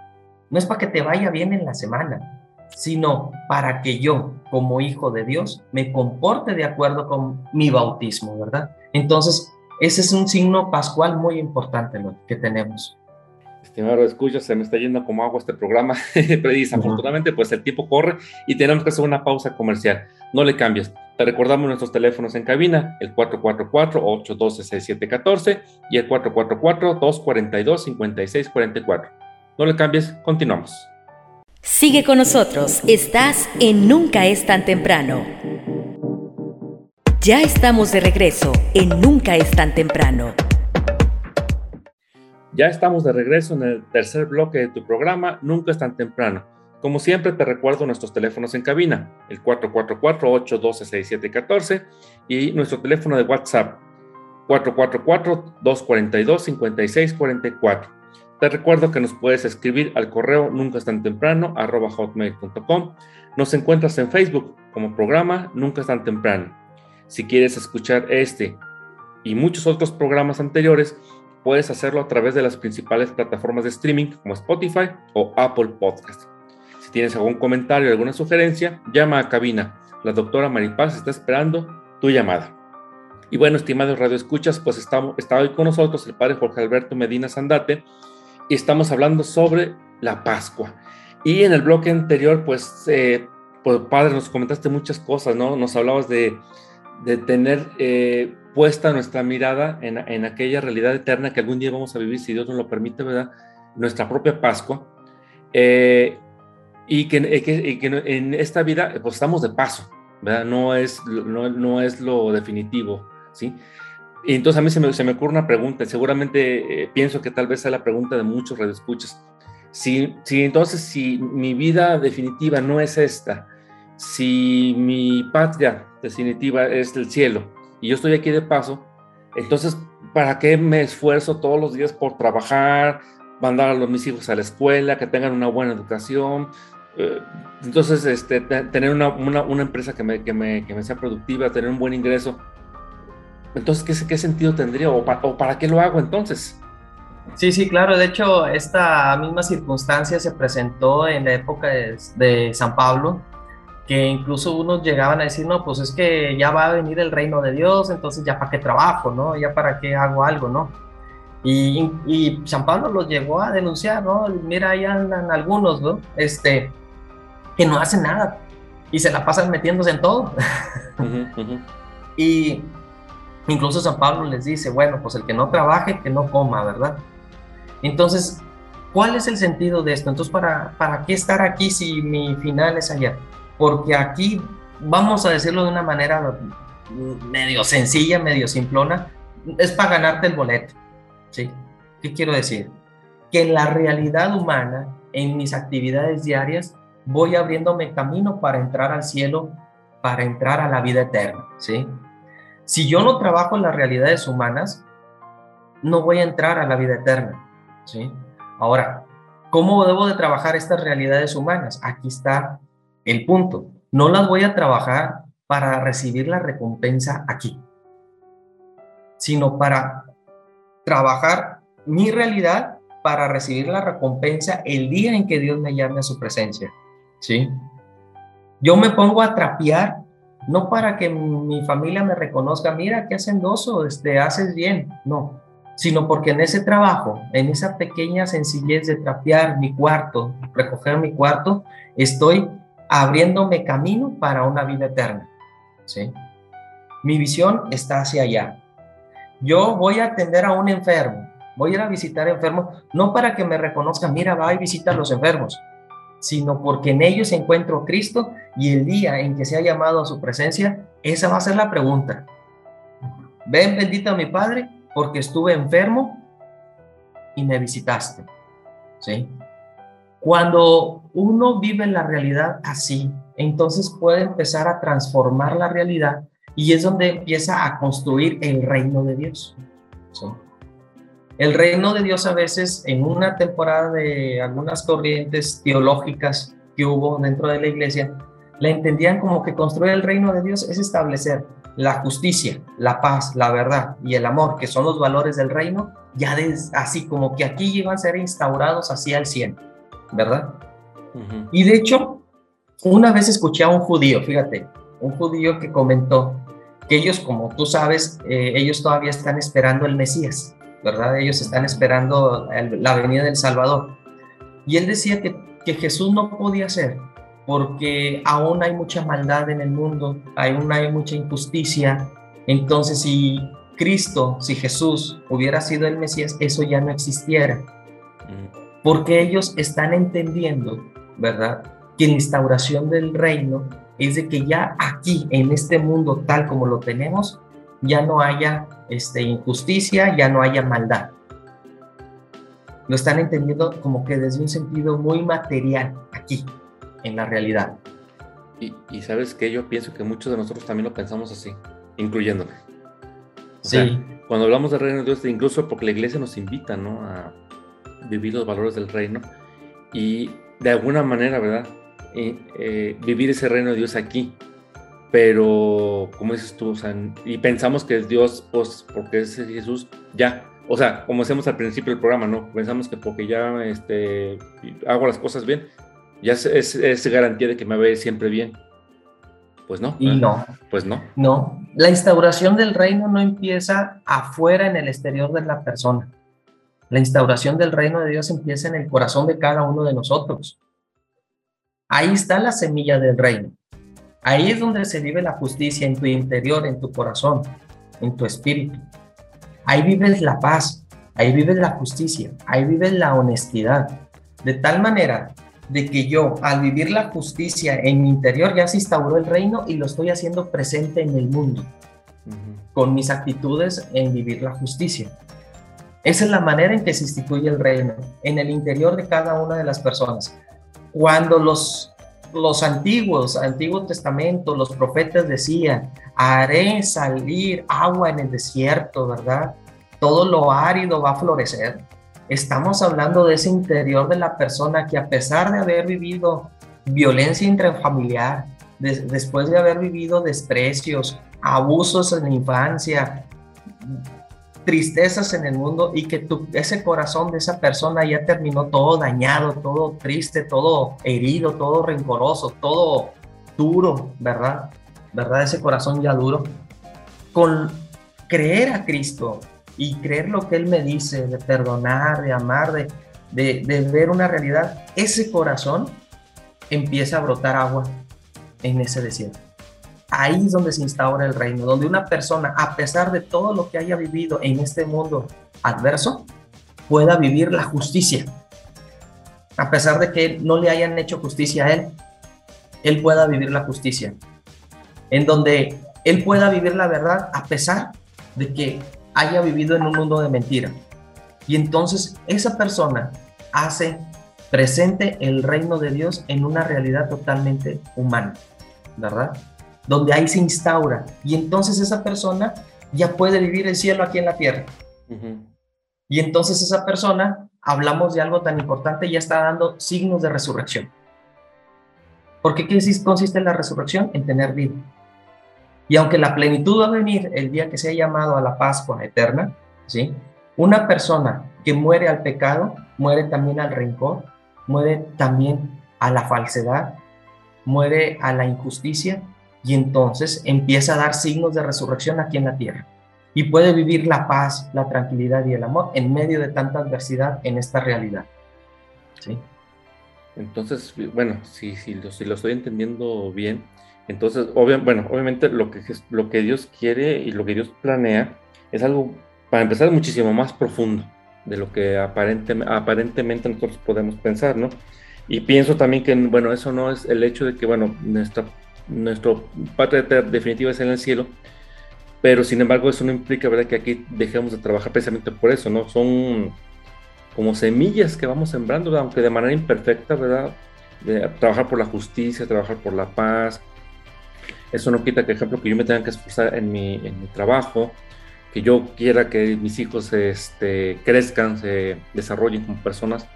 No es para que te vaya bien en la semana, sino para que yo, como hijo de Dios, me comporte de acuerdo con mi bautismo, ¿verdad? Entonces, ese es un signo pascual muy importante lo que tenemos. Estimado escucha, se me está yendo como agua este programa, pero desafortunadamente pues el tiempo corre y tenemos que hacer una pausa comercial. No le cambies. Te recordamos nuestros teléfonos en cabina, el 444-812-6714 y el 444-242-5644. No le cambies, continuamos. Sigue con nosotros, estás en Nunca es tan temprano. Ya estamos de regreso en Nunca es tan temprano. Ya estamos de regreso en el tercer bloque de tu programa Nunca es tan temprano. Como siempre te recuerdo nuestros teléfonos en cabina, el 444-812-6714 y nuestro teléfono de WhatsApp 444-242-5644. Te recuerdo que nos puedes escribir al correo nunca es tan temprano hotmail.com. Nos encuentras en Facebook como programa Nunca es tan temprano. Si quieres escuchar este y muchos otros programas anteriores, puedes hacerlo a través de las principales plataformas de streaming como Spotify o Apple Podcast. Si tienes algún comentario o alguna sugerencia, llama a cabina. La doctora Maripaz está esperando tu llamada. Y bueno, estimados radioescuchas, pues estamos, está hoy con nosotros el padre Jorge Alberto Medina Sandate, y estamos hablando sobre la Pascua. Y en el bloque anterior, pues, eh, pues, padre, nos comentaste muchas cosas, ¿no? Nos hablabas de, de tener eh, puesta nuestra mirada en, en, aquella realidad eterna que algún día vamos a vivir, si Dios nos lo permite, ¿verdad? Nuestra propia Pascua. Eh, y, que, que, que, en esta vida, pues estamos de paso, ¿verdad? No es, no, no es lo definitivo, ¿sí? Y entonces a mí se me, se me ocurre una pregunta, seguramente eh, pienso que tal vez sea la pregunta de muchos radioescuchas. Si, si entonces, si mi vida definitiva no es esta, si mi patria definitiva es el cielo y yo estoy aquí de paso, entonces, ¿para qué me esfuerzo todos los días por trabajar, mandar a los, mis hijos a la escuela, que tengan una buena educación? Eh, entonces, este, tener una, una, empresa que me, que, me, que me sea productiva, tener un buen ingreso entonces, ¿qué, qué sentido tendría o, para qué lo hago entonces? Sí, sí, claro. De hecho, esta misma circunstancia se presentó en la época de, San Pablo, que incluso unos llegaban a decir, no, pues es que ya va a venir el reino de Dios, entonces ya para qué trabajo, ¿no? Ya para qué hago algo, ¿no? Y, y San Pablo los llegó a denunciar, ¿no? Mira, ahí andan algunos, ¿no? Este, que no hacen nada y se la pasan metiéndose en todo. Y Incluso San Pablo les dice, bueno, pues el que no trabaje, que no coma, ¿verdad? Entonces, ¿cuál es el sentido de esto? Entonces, ¿para, ¿para qué estar aquí si mi final es allá? Porque aquí, vamos a decirlo de una manera medio sencilla, medio simplona, es para ganarte el boleto, ¿sí? ¿Qué quiero decir? Que en la realidad humana, en mis actividades diarias, voy abriéndome camino para entrar al cielo, para entrar a la vida eterna, ¿sí? Si yo no trabajo en las realidades humanas, no voy a entrar a la vida eterna. ¿sí? Ahora, ¿cómo debo de trabajar estas realidades humanas? Aquí está el punto. No las voy a trabajar para recibir la recompensa aquí, sino para trabajar mi realidad para recibir la recompensa el día en que Dios me llame a su presencia. ¿Sí? Yo me pongo a trapear no para que mi familia me reconozca, mira, qué hacendoso, este, haces bien, no, sino porque en ese trabajo, en esa pequeña sencillez de trapear mi cuarto, recoger mi cuarto, estoy abriéndome camino para una vida eterna, ¿sí? Mi visión está hacia allá. Yo voy a atender a un enfermo, voy a ir a visitar enfermos, no para que me reconozcan, mira, va y visita a los enfermos, sino porque en ellos encuentro Cristo y el día en que sea llamado a su presencia, esa va a ser la pregunta. Ven bendito a mi Padre porque estuve enfermo y me visitaste. ¿Sí? Cuando uno vive la realidad así, entonces puede empezar a transformar la realidad y es donde empieza a construir el reino de Dios. ¿Sí? El reino de Dios a veces en una temporada de algunas corrientes teológicas que hubo dentro de la iglesia, la entendían como que construir el reino de Dios es establecer la justicia, la paz, la verdad y el amor, que son los valores del reino, ya así como que aquí iban a ser instaurados así al 100, ¿verdad? Y de hecho, una vez escuché a un judío, fíjate, un judío que comentó que ellos, como tú sabes, eh, ellos todavía están esperando el Mesías, ¿verdad? Ellos están esperando la venida del Salvador. Y él decía que, que Jesús no podía ser porque aún hay mucha maldad en el mundo, aún hay mucha injusticia. Entonces, si Cristo, si Jesús hubiera sido el Mesías, eso ya no existiera. Porque ellos están entendiendo, ¿verdad? Que la instauración del reino es de que ya aquí, en este mundo tal como lo tenemos, ya no haya este, injusticia, ya no haya maldad. Lo están entendiendo como que desde un sentido muy material aquí en la realidad. Y, sabes que yo pienso que muchos de nosotros también lo pensamos así, incluyéndome. sí. cuando hablamos del reino de Dios, incluso porque la iglesia nos invita ¿no? a vivir los valores del reino y de alguna manera, ¿verdad? Eh, vivir ese reino de Dios aquí. Pero, como dices tú, o sea, y pensamos que es Dios, pues, porque es Jesús, ya. O sea, como decíamos al principio del programa, ¿no? Pensamos que porque ya este, hago las cosas bien, ya es, garantía de que me va a ir siempre bien. Pues no. Y no. Pues no. No. La instauración del reino no empieza afuera en el exterior de la persona. La instauración del reino de Dios empieza en el corazón de cada uno de nosotros. Ahí está la semilla del reino. Ahí es donde se vive la justicia en tu interior, en tu corazón, en tu espíritu. Ahí vives la paz, ahí vives la justicia, ahí vives la honestidad. De tal manera de que yo, al vivir la justicia en mi interior, ya se instauró el reino y lo estoy haciendo presente en el mundo, con mis actitudes en vivir la justicia. Esa es la manera en que se instituye el reino, en el interior de cada una de las personas. Cuando los, los antiguos, Antiguo Testamento, los profetas decían, haré salir agua en el desierto, ¿verdad? Todo lo árido va a florecer Estamos hablando de ese interior de la persona que a pesar de haber vivido violencia intrafamiliar, después de haber vivido desprecios, abusos en la infancia, tristezas en el mundo y que tu, ese corazón de esa persona ya terminó todo dañado, todo triste, todo herido, todo rencoroso, todo duro, ¿verdad? ¿Verdad? Ese corazón ya duro. Con creer a Cristo, y creer lo que Él me dice, de perdonar, de amar, de, de, ver una realidad, ese corazón empieza a brotar agua en ese desierto. Ahí es donde se instaura el reino, donde una persona, a pesar de todo lo que haya vivido en este mundo adverso, pueda vivir la justicia. A pesar de que no le hayan hecho justicia a él, él pueda vivir la justicia. En donde él pueda vivir la verdad a pesar de que haya vivido en un mundo de mentira. Y entonces esa persona hace presente el reino de Dios en una realidad totalmente humana, ¿verdad? Donde ahí se instaura. Y entonces esa persona ya puede vivir el cielo aquí en la tierra. Y entonces esa persona, hablamos de algo tan importante, ya está dando signos de resurrección. Porque ¿qué consiste en la resurrección? En tener vida. Y aunque la plenitud va a venir el día que sea llamado a la Pascua eterna, ¿sí? Una persona que muere al pecado, muere también al rencor, muere también a la falsedad, muere a la injusticia y entonces empieza a dar signos de resurrección aquí en la tierra. Y puede vivir la paz, la tranquilidad y el amor en medio de tanta adversidad en esta realidad. ¿Sí? Entonces, bueno, si, si, lo, si lo estoy entendiendo bien, entonces, bueno, obviamente lo que, lo que Dios quiere y lo que Dios planea es algo, para empezar, muchísimo más profundo de lo que aparentemente nosotros podemos pensar, ¿no? Y pienso también que, bueno, eso no es el hecho de que, bueno, nuestra, nuestro patria definitiva es en el cielo, pero sin embargo eso no implica, ¿verdad?, que aquí dejemos de trabajar precisamente por eso, ¿no? Son como semillas que vamos sembrando, aunque de manera imperfecta, ¿verdad? Trabajar por la justicia, trabajar por la paz, eso no quita que, ejemplo, que yo me tenga que esforzar en mi, trabajo, que yo quiera que mis hijos este, crezcan, se desarrollen como personas,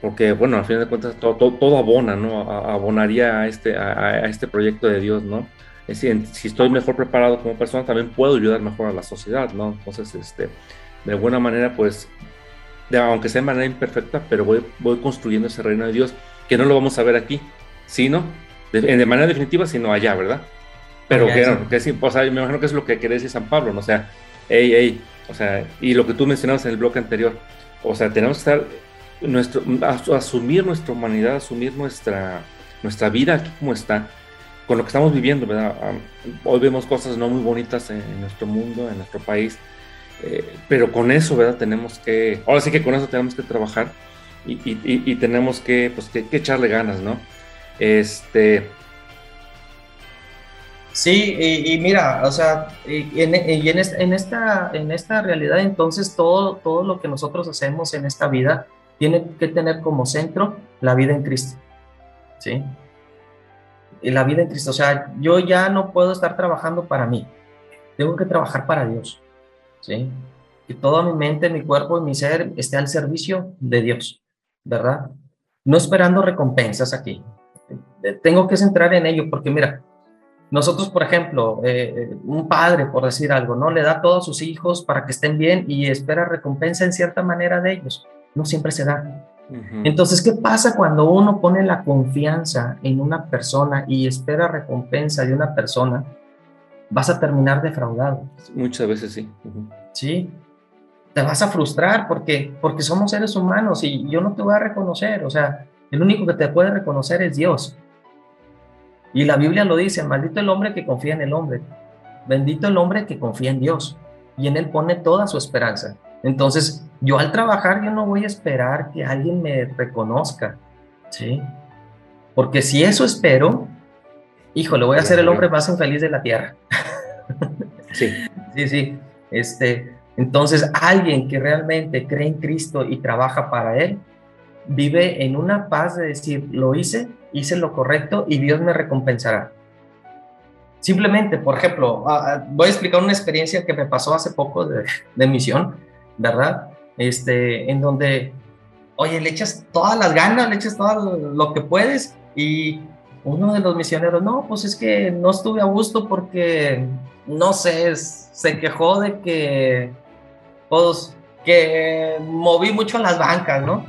porque, bueno, al final de cuentas todo, todo, abona, ¿no? abonaría a este, a, este proyecto de Dios, ¿no? Es decir, si estoy mejor preparado como persona, también puedo ayudar mejor a la sociedad, ¿no? Entonces, este, de alguna manera, pues, aunque sea de manera imperfecta, pero voy, voy construyendo ese reino de Dios, que no lo vamos a ver aquí, sino de, manera definitiva, sino allá, ¿verdad? Pero que, que sí, o sea, me imagino que es lo que quiere decir San Pablo, ¿no? O sea, hey, hey, o sea, y lo que tú mencionabas en el bloque anterior, o sea, tenemos que estar, nuestro, asumir nuestra humanidad, asumir nuestra, nuestra vida aquí como está, con lo que estamos viviendo, ¿verdad? Hoy vemos cosas no muy bonitas en, nuestro mundo, en nuestro país, eh, pero con eso, ¿verdad? Tenemos que, ahora sí que con eso tenemos que trabajar y, y, tenemos que, pues, que, echarle ganas, ¿no? Este, Sí, y, mira, o sea, en, en, esta, en esta realidad entonces todo, todo lo que nosotros hacemos en esta vida tiene que tener como centro la vida en Cristo, ¿sí? Y la vida en Cristo, o sea, yo ya no puedo estar trabajando para mí, tengo que trabajar para Dios, ¿sí? Que toda mi mente, mi cuerpo y mi ser esté al servicio de Dios, ¿verdad? No esperando recompensas aquí. Tengo que centrar en ello porque mira, nosotros, por ejemplo, eh, un padre, por decir algo, ¿no? Le da a todos sus hijos para que estén bien y espera recompensa en cierta manera de ellos. No siempre se da. Entonces, ¿qué pasa cuando uno pone la confianza en una persona y espera recompensa de una persona? Vas a terminar defraudado. Muchas veces sí. Sí. Te vas a frustrar porque, porque somos seres humanos y yo no te voy a reconocer. O sea, el único que te puede reconocer es Dios. Y la Biblia lo dice, maldito el hombre que confía en el hombre, bendito el hombre que confía en Dios y en él pone toda su esperanza. Entonces, yo al trabajar, yo no voy a esperar que alguien me reconozca, ¿sí? Porque si eso espero, híjole, voy a ser el hombre más infeliz de la tierra. Sí. sí, sí. Este, entonces, alguien que realmente cree en Cristo y trabaja para Él, vive en una paz de decir, lo hice, hice lo correcto y Dios me recompensará. Simplemente, por ejemplo, voy a explicar una experiencia que me pasó hace poco de, misión, ¿verdad? Este, en donde, oye, le echas todas las ganas, le echas todo lo que puedes y uno de los misioneros, no, pues es que no estuve a gusto porque, no sé, se quejó de que, pues, que moví mucho las bancas, ¿no?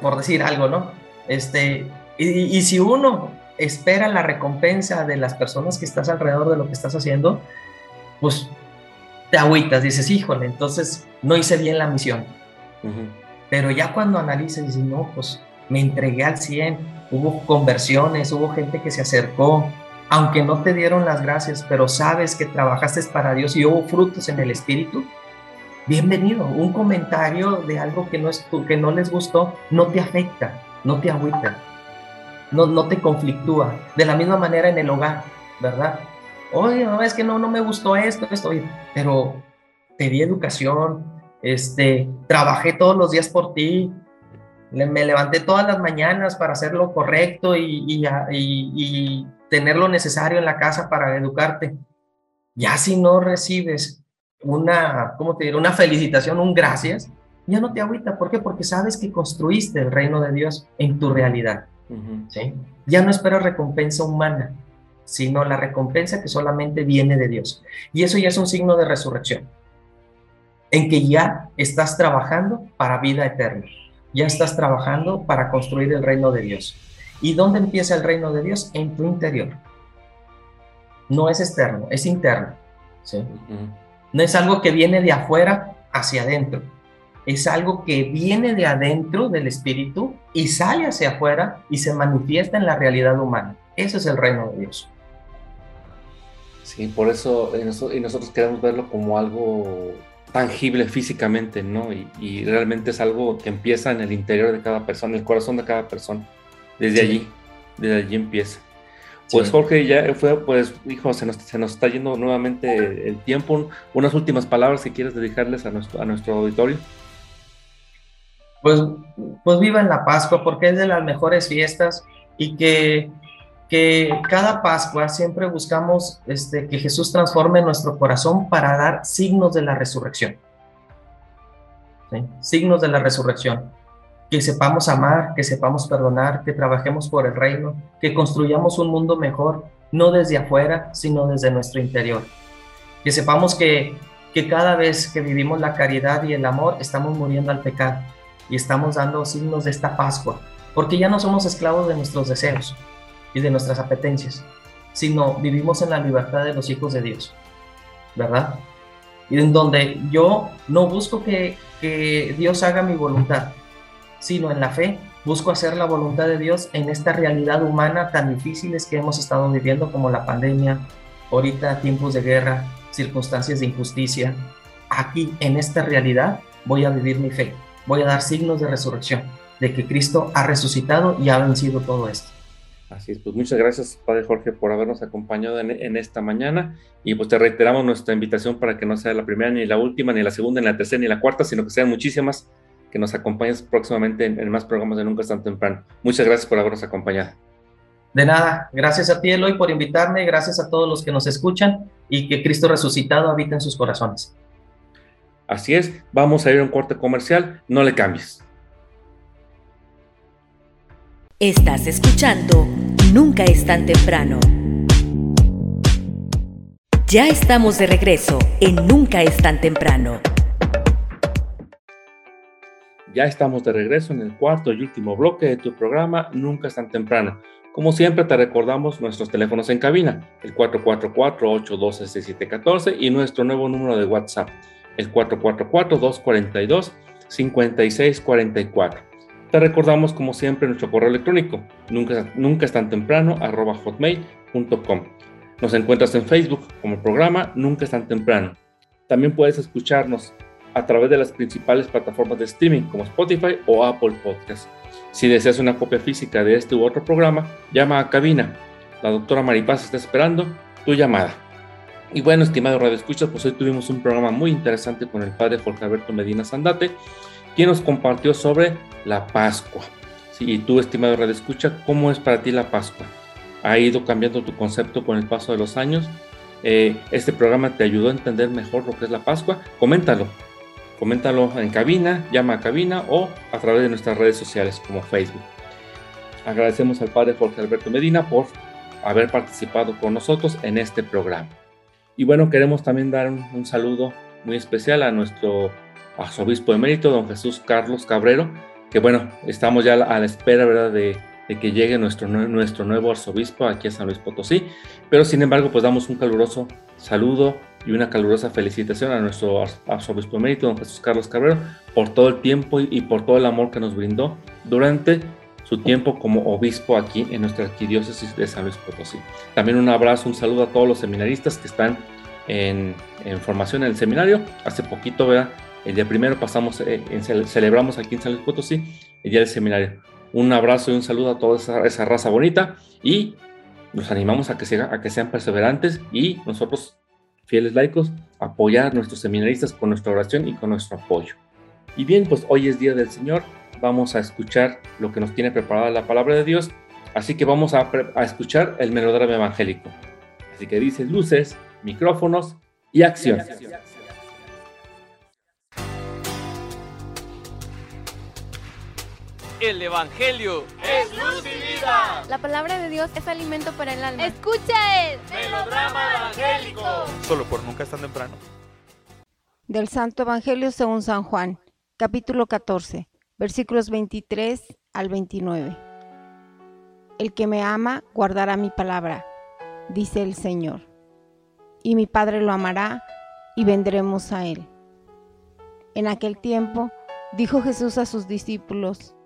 Por decir algo, ¿no? Este, y, si uno espera la recompensa de las personas que estás alrededor de lo que estás haciendo, pues te agüitas, dices, híjole, entonces no hice bien la misión. Pero ya cuando analizas, dices, no, pues me entregué al 100, hubo conversiones, hubo gente que se acercó, aunque no te dieron las gracias, pero sabes que trabajaste para Dios y hubo frutos en el Espíritu, bienvenido. Un comentario de algo que no, es, que no les gustó no te afecta, no te agüita no, no te conflictúa. De la misma manera en el hogar, ¿verdad? Oye, no, es que no, no me gustó esto, esto, pero te di educación, este, trabajé todos los días por ti, me levanté todas las mañanas para hacer lo correcto y, y, y, tener lo necesario en la casa para educarte. Ya si no recibes una, ¿cómo te diré? Una felicitación, un gracias, ya no te agüita. ¿Por qué? Porque sabes que construiste el reino de Dios en tu realidad. ¿sí? Ya no esperas recompensa humana, sino la recompensa que solamente viene de Dios. Y eso ya es un signo de resurrección, en que ya estás trabajando para vida eterna, ya estás trabajando para construir el reino de Dios. ¿Y dónde empieza el reino de Dios? En tu interior. No es externo, es interno. ¿sí? No es algo que viene de afuera hacia adentro es algo que viene de adentro del espíritu y sale hacia afuera y se manifiesta en la realidad humana. Ese es el reino de Dios. Sí, por eso y nosotros queremos verlo como algo tangible físicamente, ¿no? Y, realmente es algo que empieza en el interior de cada persona, el corazón de cada persona. Desde allí, desde allí empieza. Pues Jorge, ya fue, pues, hijo, se nos, se nos está yendo nuevamente el tiempo. Unas últimas palabras que quieres dedicarles a nuestro, a nuestro auditorio pues, pues vivan la Pascua porque es de las mejores fiestas y que, que cada Pascua siempre buscamos este, que Jesús transforme nuestro corazón para dar signos de la resurrección. Signos de la resurrección. Que sepamos amar, que sepamos perdonar, que trabajemos por el reino, que construyamos un mundo mejor, no desde afuera, sino desde nuestro interior. Que sepamos que, que cada vez que vivimos la caridad y el amor, estamos muriendo al pecado y estamos dando signos de esta Pascua, porque ya no somos esclavos de nuestros deseos y de nuestras apetencias, sino vivimos en la libertad de los hijos de Dios, ¿verdad? Y en donde yo no busco que, que Dios haga mi voluntad, sino en la fe busco hacer la voluntad de Dios en esta realidad humana tan difíciles que hemos estado viviendo como la pandemia, ahorita tiempos de guerra, circunstancias de injusticia. Aquí, en esta realidad, voy a vivir mi fe, voy a dar signos de resurrección, de que Cristo ha resucitado y ha vencido todo esto. Así es, pues muchas gracias, Padre Jorge, por habernos acompañado en, esta mañana. Y pues te reiteramos nuestra invitación para que no sea la primera, ni la última, ni la segunda, ni la tercera, ni la cuarta, sino que sean muchísimas que nos acompañes próximamente en, más programas de Nunca es tan temprano. Muchas gracias por habernos acompañado. De nada, gracias a ti Eloy por invitarme, gracias a todos los que nos escuchan y que Cristo resucitado habita en sus corazones. Así es, vamos a ir a un corte comercial, no le cambies. Estás escuchando Nunca es tan temprano. Ya estamos de regreso en Nunca es tan temprano. Ya estamos de regreso en el cuarto y último bloque de tu programa Nunca es tan temprano. Como siempre te recordamos nuestros teléfonos en cabina, el 444-812-6714 y nuestro nuevo número de WhatsApp, el 444-242-5644. Te recordamos como siempre nuestro correo electrónico, nunca, nunca es tan temprano, arroba hotmail.com. Nos encuentras en Facebook como programa Nunca es tan temprano. También puedes escucharnos a través de las principales plataformas de streaming como Spotify o Apple Podcasts. Si deseas una copia física de este u otro programa, llama a cabina. La doctora Maripaz está esperando tu llamada. Y bueno, estimado Radio Escuchas, pues hoy tuvimos un programa muy interesante con el padre Jorge Alberto Medina Sandate, quien nos compartió sobre la Pascua. Y tú, estimado Radio Escucha, ¿cómo es para ti la Pascua? ¿Ha ido cambiando tu concepto con el paso de los años? Eh, ¿Este programa te ayudó a entender mejor lo que es la Pascua? Coméntalo Coméntalo en cabina, llama a cabina o a través de nuestras redes sociales como Facebook. Agradecemos al padre Jorge Alberto Medina por haber participado con nosotros en este programa. Y bueno, queremos también dar un, saludo muy especial a nuestro arzobispo emérito, don Jesús Carlos Cabrero, que bueno, estamos ya a la espera, ¿verdad?, de, que llegue nuestro, nuestro nuevo arzobispo aquí a San Luis Potosí, pero sin embargo, pues damos un caluroso saludo y una calurosa felicitación a nuestro arzobispo emérito, don Jesús Carlos Cabrero, por todo el tiempo y por todo el amor que nos brindó durante su tiempo como obispo aquí en nuestra arquidiócesis de San Luis Potosí. También un abrazo, un saludo a todos los seminaristas que están en, formación en el seminario. Hace poquito, ¿verdad? El día primero pasamos, eh, celebramos aquí en San Luis Potosí el día del seminario. Un abrazo y un saludo a toda esa, esa raza bonita y nos animamos a que, sea, a que sean perseverantes y nosotros fieles laicos, apoyar a nuestros seminaristas con nuestra oración y con nuestro apoyo. Y bien, pues hoy es Día del Señor, vamos a escuchar lo que nos tiene preparada la palabra de Dios, así que vamos a, escuchar el melodrama evangélico. Así que dice luces, micrófonos y acción. El Evangelio es luz y vida. La palabra de Dios es alimento para el alma. Escucha el melodrama evangélico. Solo por nunca es tan temprano. Del Santo Evangelio según San Juan, capítulo 14, versículos 23 al 29. El que me ama guardará mi palabra, dice el Señor. Y mi Padre lo amará y vendremos a él. En aquel tiempo dijo Jesús a sus discípulos,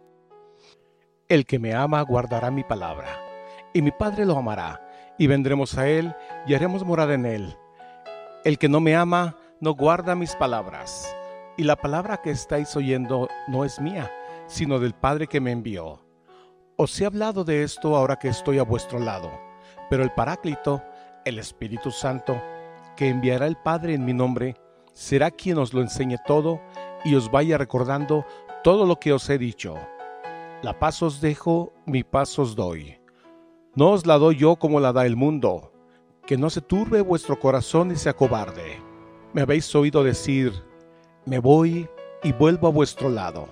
el que me ama guardará mi palabra, y mi Padre lo amará, y vendremos a él y haremos morada en él. El que no me ama no guarda mis palabras, y la palabra que estáis oyendo no es mía, sino del Padre que me envió. Os he hablado de esto ahora que estoy a vuestro lado, pero el Paráclito, el Espíritu Santo, que enviará el Padre en mi nombre, será quien os lo enseñe todo y os vaya recordando todo lo que os he dicho. La paz os dejo, mi paz os doy. No os la doy yo como la da el mundo. Que no se turbe vuestro corazón y se acobarde. Me habéis oído decir, me voy y vuelvo a vuestro lado.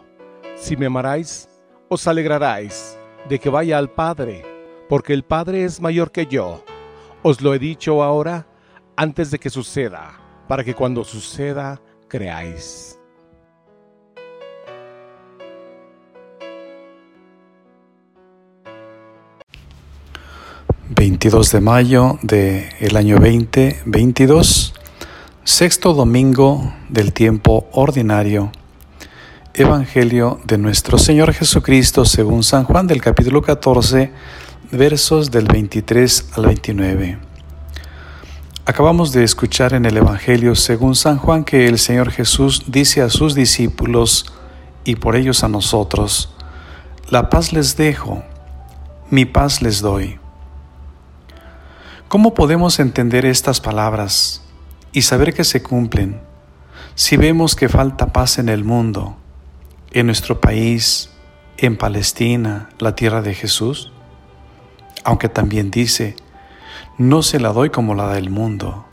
Si me amaráis, os alegraráis de que vaya al Padre, porque el Padre es mayor que yo. Os lo he dicho ahora, antes de que suceda, para que cuando suceda, creáis. 22 de mayo del año 2022, sexto domingo del tiempo ordinario. Evangelio de nuestro Señor Jesucristo según San Juan del capítulo 14, versos del 23 al 29. Acabamos de escuchar en el Evangelio según San Juan que el Señor Jesús dice a sus discípulos y por ellos a nosotros, la paz les dejo, mi paz les doy. ¿Cómo podemos entender estas palabras y saber que se cumplen si vemos que falta paz en el mundo, en nuestro país, en Palestina, la tierra de Jesús? Aunque también dice, no se la doy como la del mundo.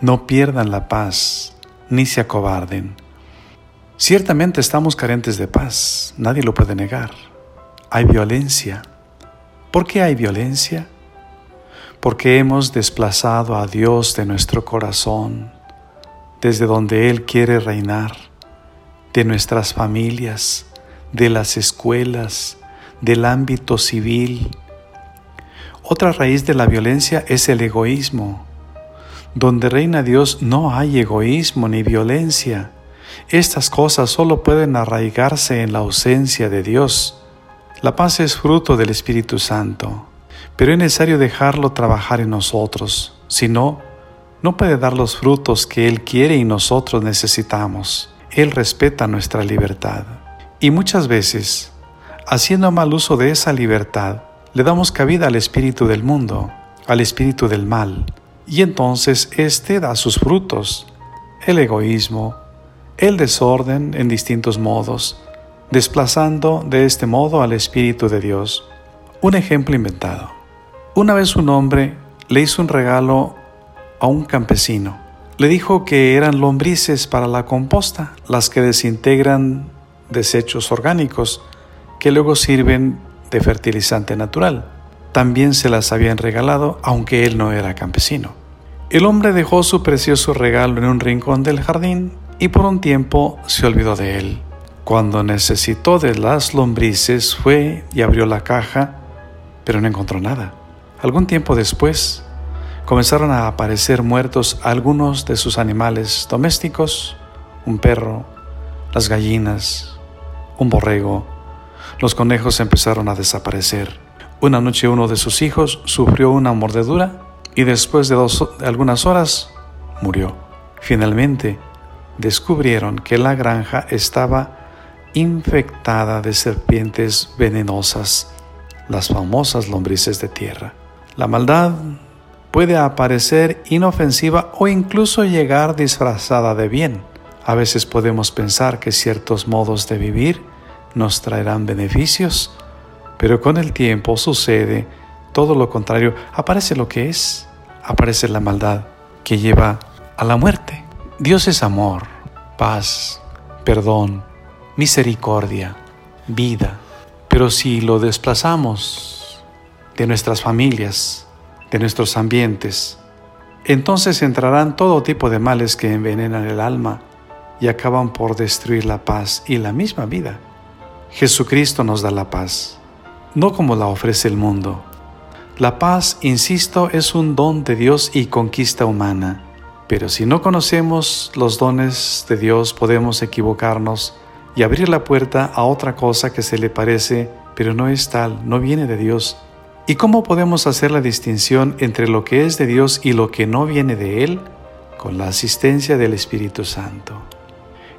No pierdan la paz, ni se acobarden. Ciertamente estamos carentes de paz, nadie lo puede negar. Hay violencia. ¿Por qué hay violencia? Porque hemos desplazado a Dios de nuestro corazón, desde donde Él quiere reinar, de nuestras familias, de las escuelas, del ámbito civil. Otra raíz de la violencia es el egoísmo. Donde reina Dios no hay egoísmo ni violencia. Estas cosas solo pueden arraigarse en la ausencia de Dios. La paz es fruto del Espíritu Santo pero es necesario dejarlo trabajar en nosotros, si no, no puede dar los frutos que Él quiere y nosotros necesitamos. Él respeta nuestra libertad. Y muchas veces, haciendo mal uso de esa libertad, le damos cabida al espíritu del mundo, al espíritu del mal, y entonces éste da sus frutos, el egoísmo, el desorden en distintos modos, desplazando de este modo al espíritu de Dios. Un ejemplo inventado. Una vez un hombre le hizo un regalo a un campesino. Le dijo que eran lombrices para la composta, las que desintegran desechos orgánicos que luego sirven de fertilizante natural. También se las habían regalado, aunque él no era campesino. El hombre dejó su precioso regalo en un rincón del jardín y por un tiempo se olvidó de él. Cuando necesitó de las lombrices fue y abrió la caja, pero no encontró nada. Algún tiempo después, comenzaron a aparecer muertos algunos de sus animales domésticos, un perro, las gallinas, un borrego. Los conejos empezaron a desaparecer. Una noche uno de sus hijos sufrió una mordedura y después de, de algunas horas murió. Finalmente, descubrieron que la granja estaba infectada de serpientes venenosas, las famosas lombrices de tierra. La maldad puede aparecer inofensiva o incluso llegar disfrazada de bien. A veces podemos pensar que ciertos modos de vivir nos traerán beneficios, pero con el tiempo sucede todo lo contrario. Aparece lo que es, aparece la maldad que lleva a la muerte. Dios es amor, paz, perdón, misericordia, vida. Pero si lo desplazamos de nuestras familias, de nuestros ambientes. Entonces entrarán todo tipo de males que envenenan el alma y acaban por destruir la paz y la misma vida. Jesucristo nos da la paz, no como la ofrece el mundo. La paz, insisto, es un don de Dios y conquista humana. Pero si no conocemos los dones de Dios podemos equivocarnos y abrir la puerta a otra cosa que se le parece, pero no es tal, no viene de Dios ¿Y cómo podemos hacer la distinción entre lo que es de Dios y lo que no viene de Él? Con la asistencia del Espíritu Santo.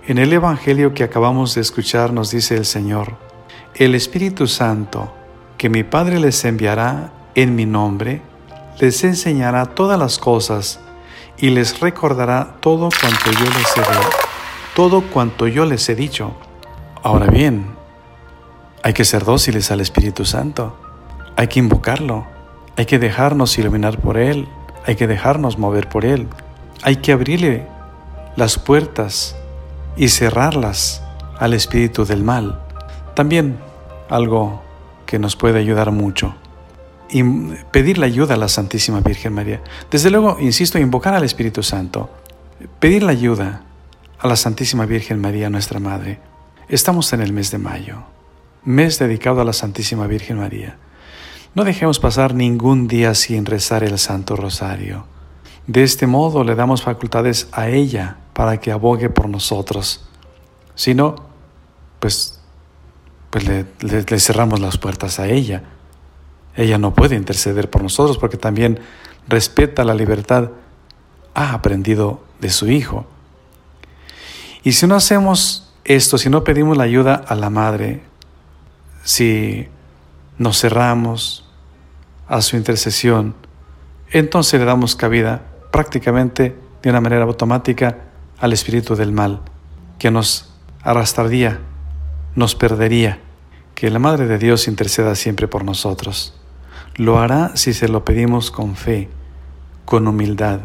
En el Evangelio que acabamos de escuchar nos dice el Señor, el Espíritu Santo, que mi Padre les enviará en mi nombre, les enseñará todas las cosas y les recordará todo cuanto yo les he, todo cuanto yo les he dicho. Ahora bien, hay que ser dóciles al Espíritu Santo. Hay que invocarlo, hay que dejarnos iluminar por Él, hay que dejarnos mover por Él, hay que abrirle las puertas y cerrarlas al espíritu del mal. También algo que nos puede ayudar mucho. Y pedir la ayuda a la Santísima Virgen María. Desde luego, insisto, invocar al Espíritu Santo. Pedir la ayuda a la Santísima Virgen María, nuestra Madre. Estamos en el mes de mayo, mes dedicado a la Santísima Virgen María. No dejemos pasar ningún día sin rezar el Santo Rosario. De este modo le damos facultades a ella para que abogue por nosotros. Si no, pues, pues le, le cerramos las puertas a ella. Ella no puede interceder por nosotros porque también respeta la libertad. Ha aprendido de su hijo. Y si no hacemos esto, si no pedimos la ayuda a la madre, si nos cerramos a su intercesión, entonces le damos cabida prácticamente de una manera automática al espíritu del mal, que nos arrastraría, nos perdería. Que la Madre de Dios interceda siempre por nosotros. Lo hará si se lo pedimos con fe, con humildad,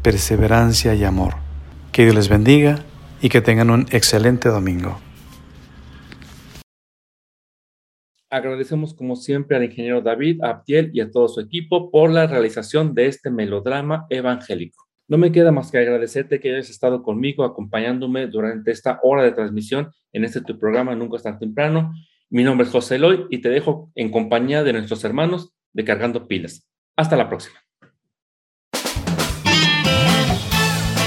perseverancia y amor. Que Dios les bendiga y que tengan un excelente domingo. Agradecemos como siempre al ingeniero David, Abdiel y a todo su equipo por la realización de este melodrama evangélico. No me queda más que agradecerte que hayas estado conmigo acompañándome durante esta hora de transmisión en este tu programa Nunca es tan temprano. Mi nombre es José Eloy y te dejo en compañía de nuestros hermanos de Cargando Pilas. Hasta la próxima.